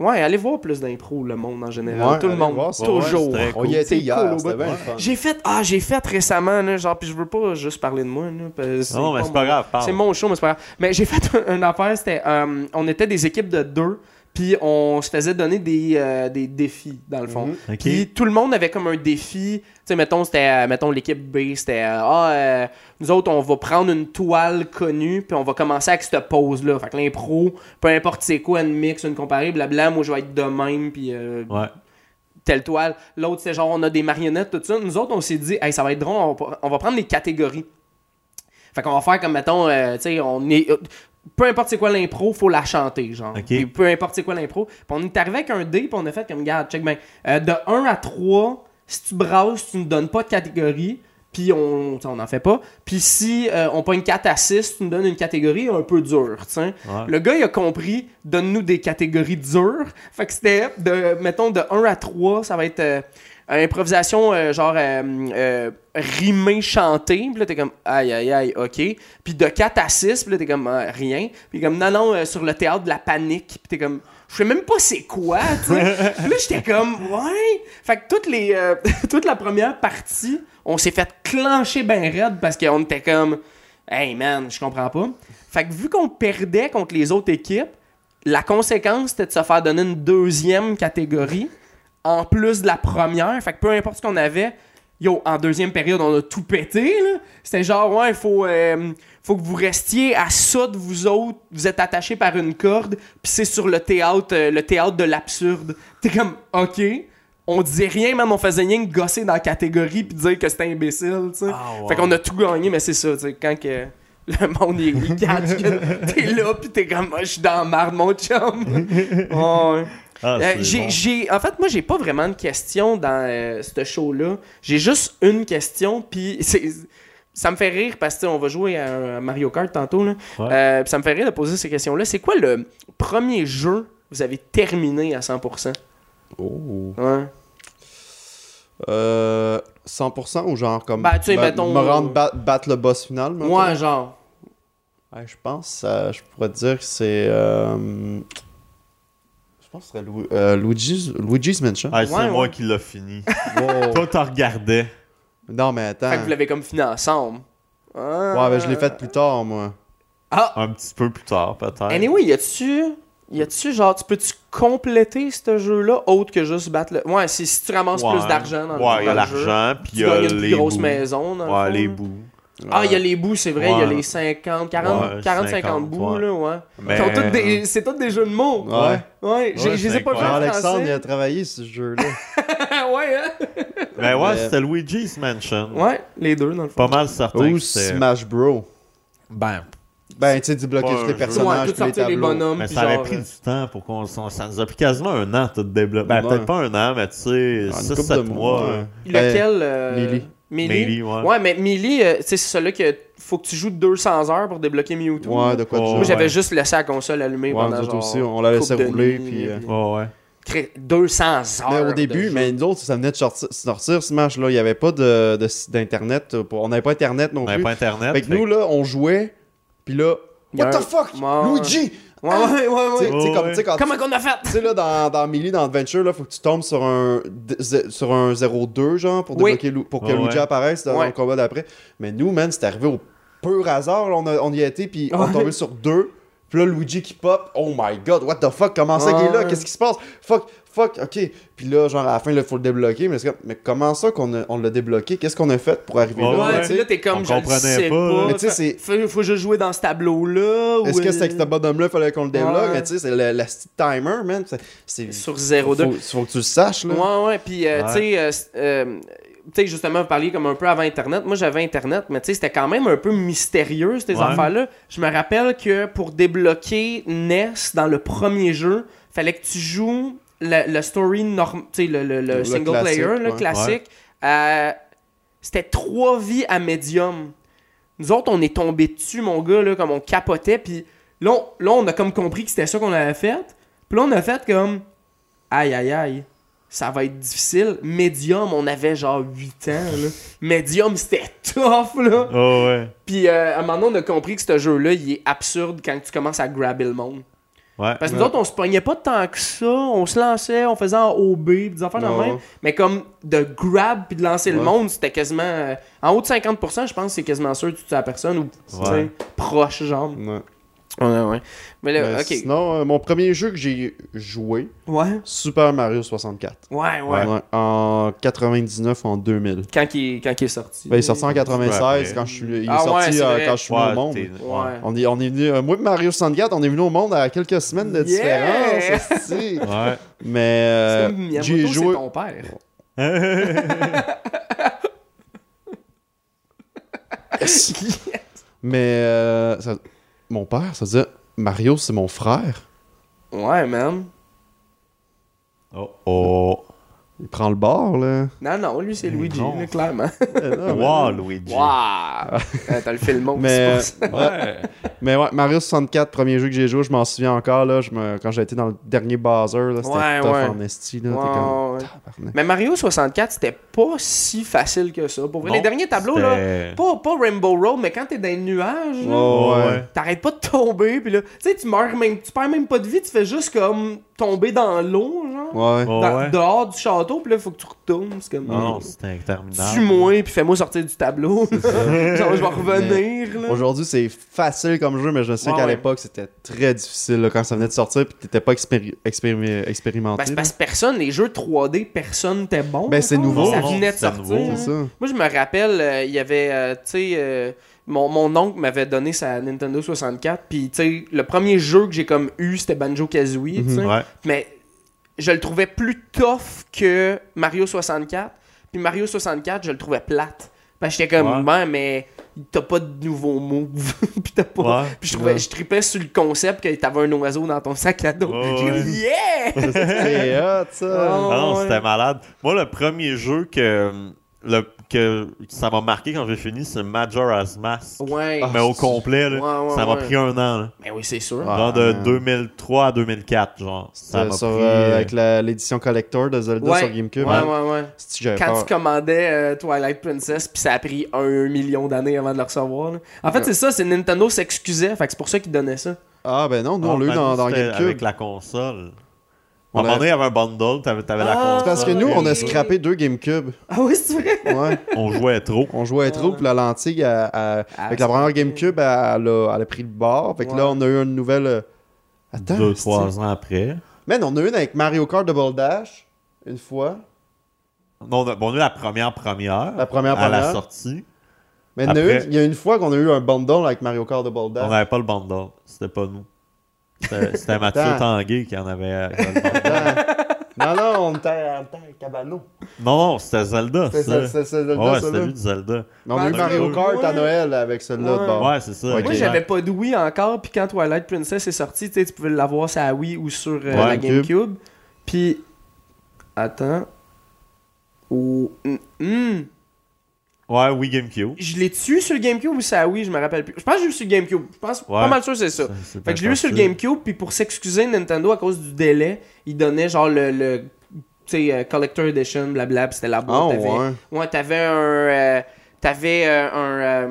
Ouais, allez voir plus d'impro, le monde en général.
Ouais,
Tout le monde.
voir
toujours.
Ouais,
On y a été
C'est
hier,
cool. J'ai fait. Ah, j'ai fait récemment, là. Genre, puis je veux pas juste parler de moi, là. parce que
Non, mais c'est pas grave,
c'est mon show, mais c'est pas grave. Mais j'ai fait [LAUGHS] une affaire, c'était. euh, on était des équipes de deux, puis on se faisait donner des, euh, des défis, dans le fond.
Mhm.
Puis tout le monde avait comme un défi. Tu sais, mettons, c'était. euh, mettons, l'équipe B, c'était. euh, ah, euh, nous autres, on va prendre une toile connue, puis on va commencer avec cette pose-là. Fait que l'impro, peu importe c'est quoi, une mix, une comparée, blabla, moi je vais être de même, puis. euh,
Ouais.
telle toile. L'autre, c'est genre, on a des marionnettes, tout ça. Nous autres, on s'est dit, hey, ça va être drôle, on va, on va prendre des catégories. Fait qu'on va faire comme, mettons, euh, tu sais, on est. peu importe c'est quoi l'impro, faut la chanter, genre. Puis peu importe c'est quoi l'impro. Puis on est arrivé avec un dé, puis on a fait comme, regarde, check bien. Euh, de 1 à 3, si tu brasses, tu ne donnes pas de catégorie, puis on, n'en fait pas. Puis si euh, on pogne 4 à 6, tu nous donnes une catégorie un peu dure.
Ouais.
Le gars, il a compris, donne-nous des catégories dures. Fait que c'était, de, mettons, de 1 à 3, ça va être euh, improvisation, euh, genre, euh, euh, rimé, chanté. Puis là, t'es comme, aïe, aïe, aïe, ok. Puis de 4 à 6, puis là, t'es comme, Ah, rien. Puis comme, non, non, euh, sur le théâtre de la panique. Puis t'es comme, je sais même pas c'est quoi, tu sais. [LAUGHS] Puis là, j'étais comme, ouais. Fait que toutes les, euh, [LAUGHS] toute la première partie, on s'est fait clencher ben raide parce qu'on était comme, hey man, je comprends pas. Fait que vu qu'on perdait contre les autres équipes, la conséquence c'était de se faire donner une deuxième catégorie en plus de la première. Fait que peu importe ce qu'on avait, yo, en deuxième période, on a tout pété. là. C'était genre, ouais, il faut, euh, faut que vous restiez à ça de vous autres. Vous êtes attachés par une corde, puis c'est sur le théâtre, euh, le théâtre de l'absurde. T'es comme, ok. On disait rien, même on faisait rien que gosser dans la catégorie puis dire que c'était imbécile, tu sais.
Ah, wow.
Fait qu'on a tout gagné, mais c'est ça, tu sais, quand que le monde catch que [LAUGHS] t'es là pis t'es comme, moi je suis dans la marde, mon chum. [LAUGHS] Ouais.
Ah,
Euh, j'ai,
bon.
en fait, moi, j'ai pas vraiment de questions dans euh, ce show-là. J'ai juste une question, puis c'est, ça me fait rire parce que on va jouer à, Mario Kart tantôt. Là.
Ouais.
Euh, ça me fait rire de poser ces questions-là. C'est quoi le premier jeu que vous avez terminé à 100%?
Oh.
Ouais.
Euh, 100% ou genre comme.
Ben, tu sais,
me-
mettons,
Me rendre ba- battre le boss final?
Ouais, genre.
Ouais, je pense, euh, je pourrais te dire que c'est. euh, pense que ce serait Lu- euh, Luigi's, Luigi's Mansion.
Ah, c'est
Ouais,
moi
ouais.
qui l'a fini. [LAUGHS]
Wow.
Toi, t'en regardais.
non, mais attends.
Fait que vous l'avez comme fini ensemble.
Ouais, ben je l'ai fait plus tard, moi.
Ah!
Un petit peu plus tard, peut-être.
Anyway, y a-tu. Y a-tu, genre, tu peux-tu compléter ce jeu-là autre que juste battre le. Ouais, si, si tu ramasses
Ouais.
plus d'argent dans le
Ouais, il y a
dans le jeu,
l'argent, puis
Tu
il y a
gagnes une
les
plus grosse
bouts.
maison. Dans le
Ouais,
fond,
les bouts.
Ah, il y a les bouts, c'est vrai, il y a les 50, 40,
Ouais,
40 50,
50,
bouts,
ouais.
là, ouais. Des- C'est tous des jeux de mots.
Ouais.
Ouais, je les ai pas vus en
Jean-Alexandre, il a travaillé sur ce jeu-là. [LAUGHS]
ouais, hein?
Ben ouais,
Mais-
c'était Luigi's Mansion.
Ouais, les deux, dans le fond.
Pas mal certain.
Ou Smash Bro.
Ben,
Ben, tu sais, débloquer
Pas
tous les personnages,
Ouais, tout
tous les tableaux.
bonhommes.
mais ça avait pris
euh,
du temps pour qu'on. Ça ça nous a pris quasiment un an tout développer. Ben,
Ouais.
peut-être pas un an, mais tu sais,
Ah, une
6-7
couple de
mois.
Lequel euh,
Melee.
Melee?
Melee, ouais.
Ouais, mais Melee, euh, tu sais, c'est celui que faut que tu joues 200 heures pour débloquer Mewtwo.
Ouais, de quoi
Oh.
Moi, j'avais
ouais.
juste laissé la console allumée
Ouais,
pendant genre
aussi, on la laissait rouler,
nuits,
puis, euh,
Ouais, ouais.
cré- 200 heures.
Mais au début, mais nous autres, ça venait de sortir, sortir Smash, là. Il n'y avait pas de, d'internet. euh, On n'avait pas internet non
On n'avait
plus.
pas internet.
Fait que nous, là, on jouait, puis là, What the fuck? Luigi!
Ouais, ouais, ouais,
comme, quand
Comment qu'on a fait?
Tu sais, là, dans, dans Melee, dans Adventure, là, faut que tu tombes sur un, d- zé- sur un 0-2, genre, pour,
Oui.
débloquer Lu- pour que
Ouais,
Luigi
ouais.
apparaisse dans
Ouais.
le combat d'après. Mais nous, man, c'est arrivé au pur hasard. là, on, a- on y a été, puis on
Ouais.
est tombé sur deux. Puis là, Luigi qui pop. Oh my god, what the fuck? Comment ça qu'il est là? Qu'est-ce qui se passe? Fuck, fuck, ok. Puis là, genre, à la fin, il faut le débloquer. Mais, c'est comme, mais comment ça qu'on a- on l'a débloqué? Qu'est-ce qu'on a fait pour arriver
Ouais,
là?
Ouais,
tu
sais, là, t'es comme,
On
je le
comprenait
sais
pas,
pas.
là.
Mais tu sais, c'est-
Faut, faut juste jouer dans ce tableau-là.
Est-ce
ou,
que c'est avec ce bonhomme-là, il fallait qu'on le débloque?
Ouais.
Mais tu sais, c'est le, la petite timer, man. C'est- C'est.
Sur 0-2.
Faut, faut que tu le saches, là.
Ouais, ouais. Puis, euh,
Ouais.
tu sais, euh, c- euh, tu sais, justement, vous parliez comme un peu avant Internet. Moi, j'avais Internet, mais tu sais, c'était quand même un peu mystérieux, ces
Ouais.
affaires-là. Je me rappelle que pour débloquer NES dans le premier jeu, fallait que tu joues le, le story norm, tu sais, le, le- le
Le
single player, le
ouais.
classique. Euh, c'était trois vies à médium. Nous autres, on est tombé dessus, mon gars, là, comme on capotait. Puis là, on, là, on a comme compris que c'était ça qu'on avait fait. Puis là, on a fait comme aïe, aïe, aïe. Ça va être difficile. Medium, on avait genre 8 ans. Là. Medium, c'était tough, là.
Oh, ouais.
Puis euh, à un moment donné, on a compris que ce jeu-là, il est absurde quand tu commences à grabber le monde.
Ouais.
Parce que
Ouais.
nous autres, on se pognait pas tant que ça. On se lançait, on faisait en OB, des affaires de
Non.
même. Mais comme de grab puis de lancer le monde, c'était quasiment. euh, en haut de 50%, je pense que c'est quasiment sûr que tu tues la personne ou proche, genre.
Ouais.
Ouais, ouais. Mais là,
Mais
ok.
Sinon, euh, mon premier jeu que j'ai joué,
Ouais.
Super Mario 64.
Ouais, ouais.
Ouais, en 99 en 2000.
Quand, il est, quand il est sorti.
Ben, il est sorti en 96
après.
quand je suis, il est
Ah ouais,
sorti
c'est
euh, quand je suis venu
Ouais,
au monde.
Ouais.
On est, on est venu, euh, moi et Mario 64, on est venu au monde à quelques semaines de
Yeah!
différence. [LAUGHS]
Ouais.
Mais euh, j'ai joué.
ton père. [LAUGHS] [LAUGHS]
Mais euh, ça- mon père, ça veut dire Mario, c'est mon frère.
Ouais, man.
Oh, oh.
Il prend le bord, là.
Non, non, lui, c'est Luigi, [LAUGHS]
non.
là, clairement.
Wow, Luigi.
Waouh! Euh, T'as le film
Mais,
c'est pour
euh,
ça.
ouais. mais ouais, Mario 64, premier jeu que j'ai joué, je m'en souviens encore, là, je me, quand j'ai été dans le dernier Bowser, là, c'était
Ouais,
tough
ouais.
en esti, là, t'es comme...
Mais Mario 64, c'était pas si facile que ça. Pour vrai,
Non,
les derniers tableaux, là, pas, pas Rainbow Road, mais quand t'es dans les nuages, là,
Oh,
t'arrêtes pas de tomber, puis là, tu sais, tu meurs même, tu perds même pas de vie, tu fais juste comme tomber dans l'eau, genre,
Ouais.
Oh,
dans-
ouais.
dehors du château, puis là, faut que tu retournes, c'est comme...
Non, c'était interminable.
Tue-moi, puis fais-moi sortir du tableau. [LAUGHS] genre, je vais revenir.
Aujourd'hui, c'est facile comme jeu, mais je sais
Ouais,
qu'à
ouais.
l'époque, c'était très difficile là, quand ça venait de sortir puis t'étais pas expéri- expéri- expérimenté.
Ben, c'est parce que personne, les jeux 3D, personne n'était bon.
Ben, c'est nouveau.
Ça venait de
c'est
sortir.
nouveau.
C'est ça.
Moi, je me rappelle, euh, il y avait, euh, tu sais, euh, mon, mon oncle m'avait donné sa Nintendo 64, puis tu sais, le premier jeu que j'ai comme eu, c'était Banjo-Kazooie, tu sais.
Ouais.
Mais je le trouvais plus tough que Mario 64, puis Mario 64, je le trouvais plate. Parce que j'étais comme,
Ouais.
ben, mais t'as pas de nouveaux moves, [LAUGHS] puis t'as pas...
Ouais.
Puis je trouvais,
Ouais.
je tripais sur le concept que t'avais un oiseau dans ton sac à dos. J'ai dit, yeah! [LAUGHS]
C'est hot, ça.
Oh.
Ah non, c'était malade. Moi, le premier jeu que, le, que ça m'a marqué quand j'ai fini, c'est Majora's Mask.
Ouais.
Ah,
Mais au complet, là,
Ouais, ouais,
ça m'a
ouais.
pris un an. Là.
Mais oui, c'est sûr.
Ah,
genre de
man.
2003 à 2004, genre. Ça
Euh,
m'a
sur,
pris...
euh,
euh,
avec l'édition collector de Zelda
Ouais.
sur GameCube.
Ouais,
hein.
ouais, ouais.
Si
Quand
peur?
tu commandais euh, Twilight Princess, puis ça a pris un million d'années avant de le recevoir. là. En fait, c'est ça, c'est Nintendo s'excusait, fait que c'est pour ça qu'ils donnaient ça.
Ah, ben non, nous,
ah,
on l'a eu
ben,
dans, dans GameCube.
Avec la console.
On
à un moment
a-
donné, il y avait un bundle, t'avais, t'avais la
Ah,
console.
Parce que nous, on a scrappé deux GameCube.
Ah oui, c'est vrai?
Ouais.
On jouait trop.
On jouait trop, puis la lentille, elle- elle-
Ah,
avec la première GameCube, elle, elle a, elle a pris le bord. Fait que là, on a eu une nouvelle. euh, Attends.
deux,
c'est-
trois ans après.
Man, on a eu une avec Mario Kart Double Dash, une fois.
Non, on a, bon, on a eu la première première.
La première
À la
première.
sortie.
Mais il y en a
Après-
il y a une fois qu'on a eu un bundle avec Mario Kart Double
On
Dash.
n'avait pas le bundle. C'était pas nous. C'était, c'était Mathieu
Attends.
Tanguay qui en avait. [LAUGHS]
Attends. Non, non, on était à on était à Cabano.
Non, non, c'était Zelda. Ça,
Zelda,
Ouais, c'était
là.
lui de Zelda.
Mais on a eu Mario
ouais.
Kart à Noël avec celui-là de
Ouais.
bord.
Ouais, c'est ça.
Moi, j'avais pas de Wii encore, puis quand Twilight Princess est sorti, tu sais, tu pouvais l'avoir sur la Wii ou sur euh,
Ouais,
la
GameCube.
Puis, attends. Oh, hum, hum.
Ouais, oui, GameCube.
Je l'ai tué sur le GameCube ou sur la Wii, je me rappelle plus. Je pense que j'ai eu sur le GameCube. Je pense pas mal sûr c'est ça.
C'est- c'est
Fait que je l'ai eu sur le. GameCube, puis pour s'excuser Nintendo à cause du délai, il donnait genre le, le tu sais, euh, Collector Edition, blabla, puis c'était la boîte.
Ah,
t'avais-
ouais.
Ouais, t'avais un. T'avais euh, un, euh,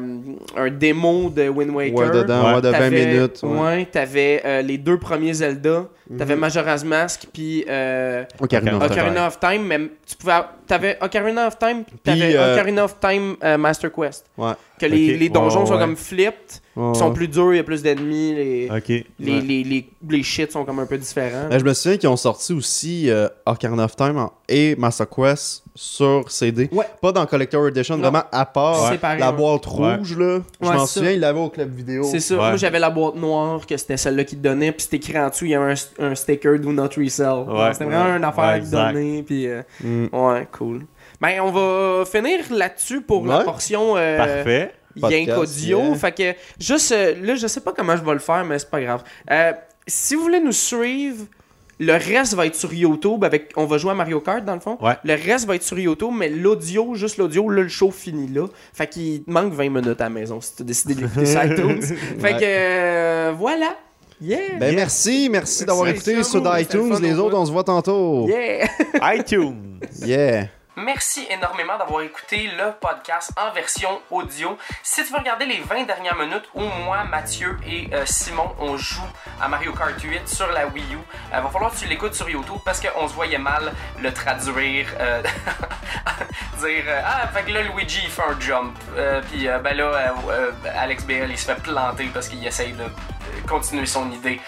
un démo de Wind Waker.
Ouais, dedans,
Ouais.
de 20
T'avais-
minutes.
Ouais,
Ouais.
t'avais euh, les deux premiers Zelda. T'avais
Mhm.
Majora's Mask, puis euh,
Ocarina of Time.
Ocarina of Time. Mais tu pouvais. T'avais Ocarina of Time, puis t'avais
euh,
Ocarina of Time euh, Master Quest.
Ouais.
Que les, les donjons
Ouais,
sont
ouais.
comme flipped, Ils sont plus durs, il y a plus d'ennemis, les,
Ok.
les,
Ouais.
les, les, les shit sont comme un peu différents.
Ben, je me souviens qu'ils ont sorti aussi euh, Ocarina of Time et Master Quest sur CD.
Ouais.
Pas dans Collector Edition,
Non.
vraiment à part la boîte rouge, là. Je m'en souviens, il l'avait au club vidéo.
C'est ça. Moi, j'avais la boîte noire, que c'était celle-là qui te donnait, puis c'était écrit en dessous, il y avait un, un sticker Do Not Resell. C'était vraiment une affaire
Ouais,
à donner, puis euh,
Mm.
ouais, cool. Ben, on va finir là-dessus pour la portion euh,
Parfait.
Yank audio.
yeah.
Fait que, juste, euh, là, je sais pas comment je vais le faire, mais c'est pas grave. Euh, si vous voulez nous suivre, le reste va être sur YouTube. Avec, on va jouer à Mario Kart, dans le fond.
Ouais.
Le reste va être sur YouTube, mais l'audio, juste l'audio, là, le show finit là. Fait qu'il te manque 20 minutes à la maison si tu as décidé de l'écouter sur [LAUGHS] iTunes. Fait
Ouais.
que, euh, voilà. Yeah.
Ben merci, merci d'avoir écouté sur iTunes. Les
au
autres, on se voit tantôt.
yeah. [LAUGHS]
iTunes.
Yeah.
Merci énormément d'avoir écouté le podcast en version audio. Si tu veux regarder les 20 dernières minutes où moi, Mathieu et euh, Simon, on joue à Mario Kart 8 sur la Wii U, euh, va falloir que tu l'écoutes sur YouTube parce qu'on se voyait mal le traduire. euh, [LAUGHS] dire Ah, fait que là, Luigi, il fait un jump. Puis ben là, Alex BL, il se fait planter parce qu'il essaye de continuer son idée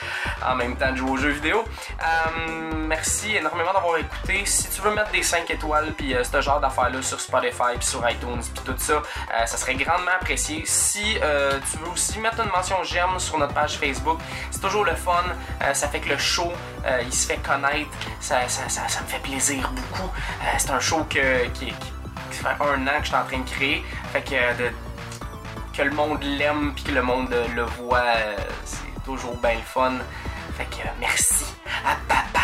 en même temps de jouer aux jeux vidéo. Euh, merci énormément d'avoir écouté. Si tu veux mettre des 5 étoiles puis euh, ce genre d'affaires-là sur Spotify puis sur iTunes puis tout ça, euh, ça serait grandement apprécié. Si tu veux aussi mettre une mention j'aime sur notre page Facebook, c'est toujours le fun. Ça fait que le show, il se fait connaître. Ça, me fait plaisir beaucoup. C'est un show que, qui, fait un an que je suis en train de créer. Fait que que le monde l'aime puis que le monde euh, le voit, euh, c'est toujours bien le fun. Fait que euh, merci à Papa.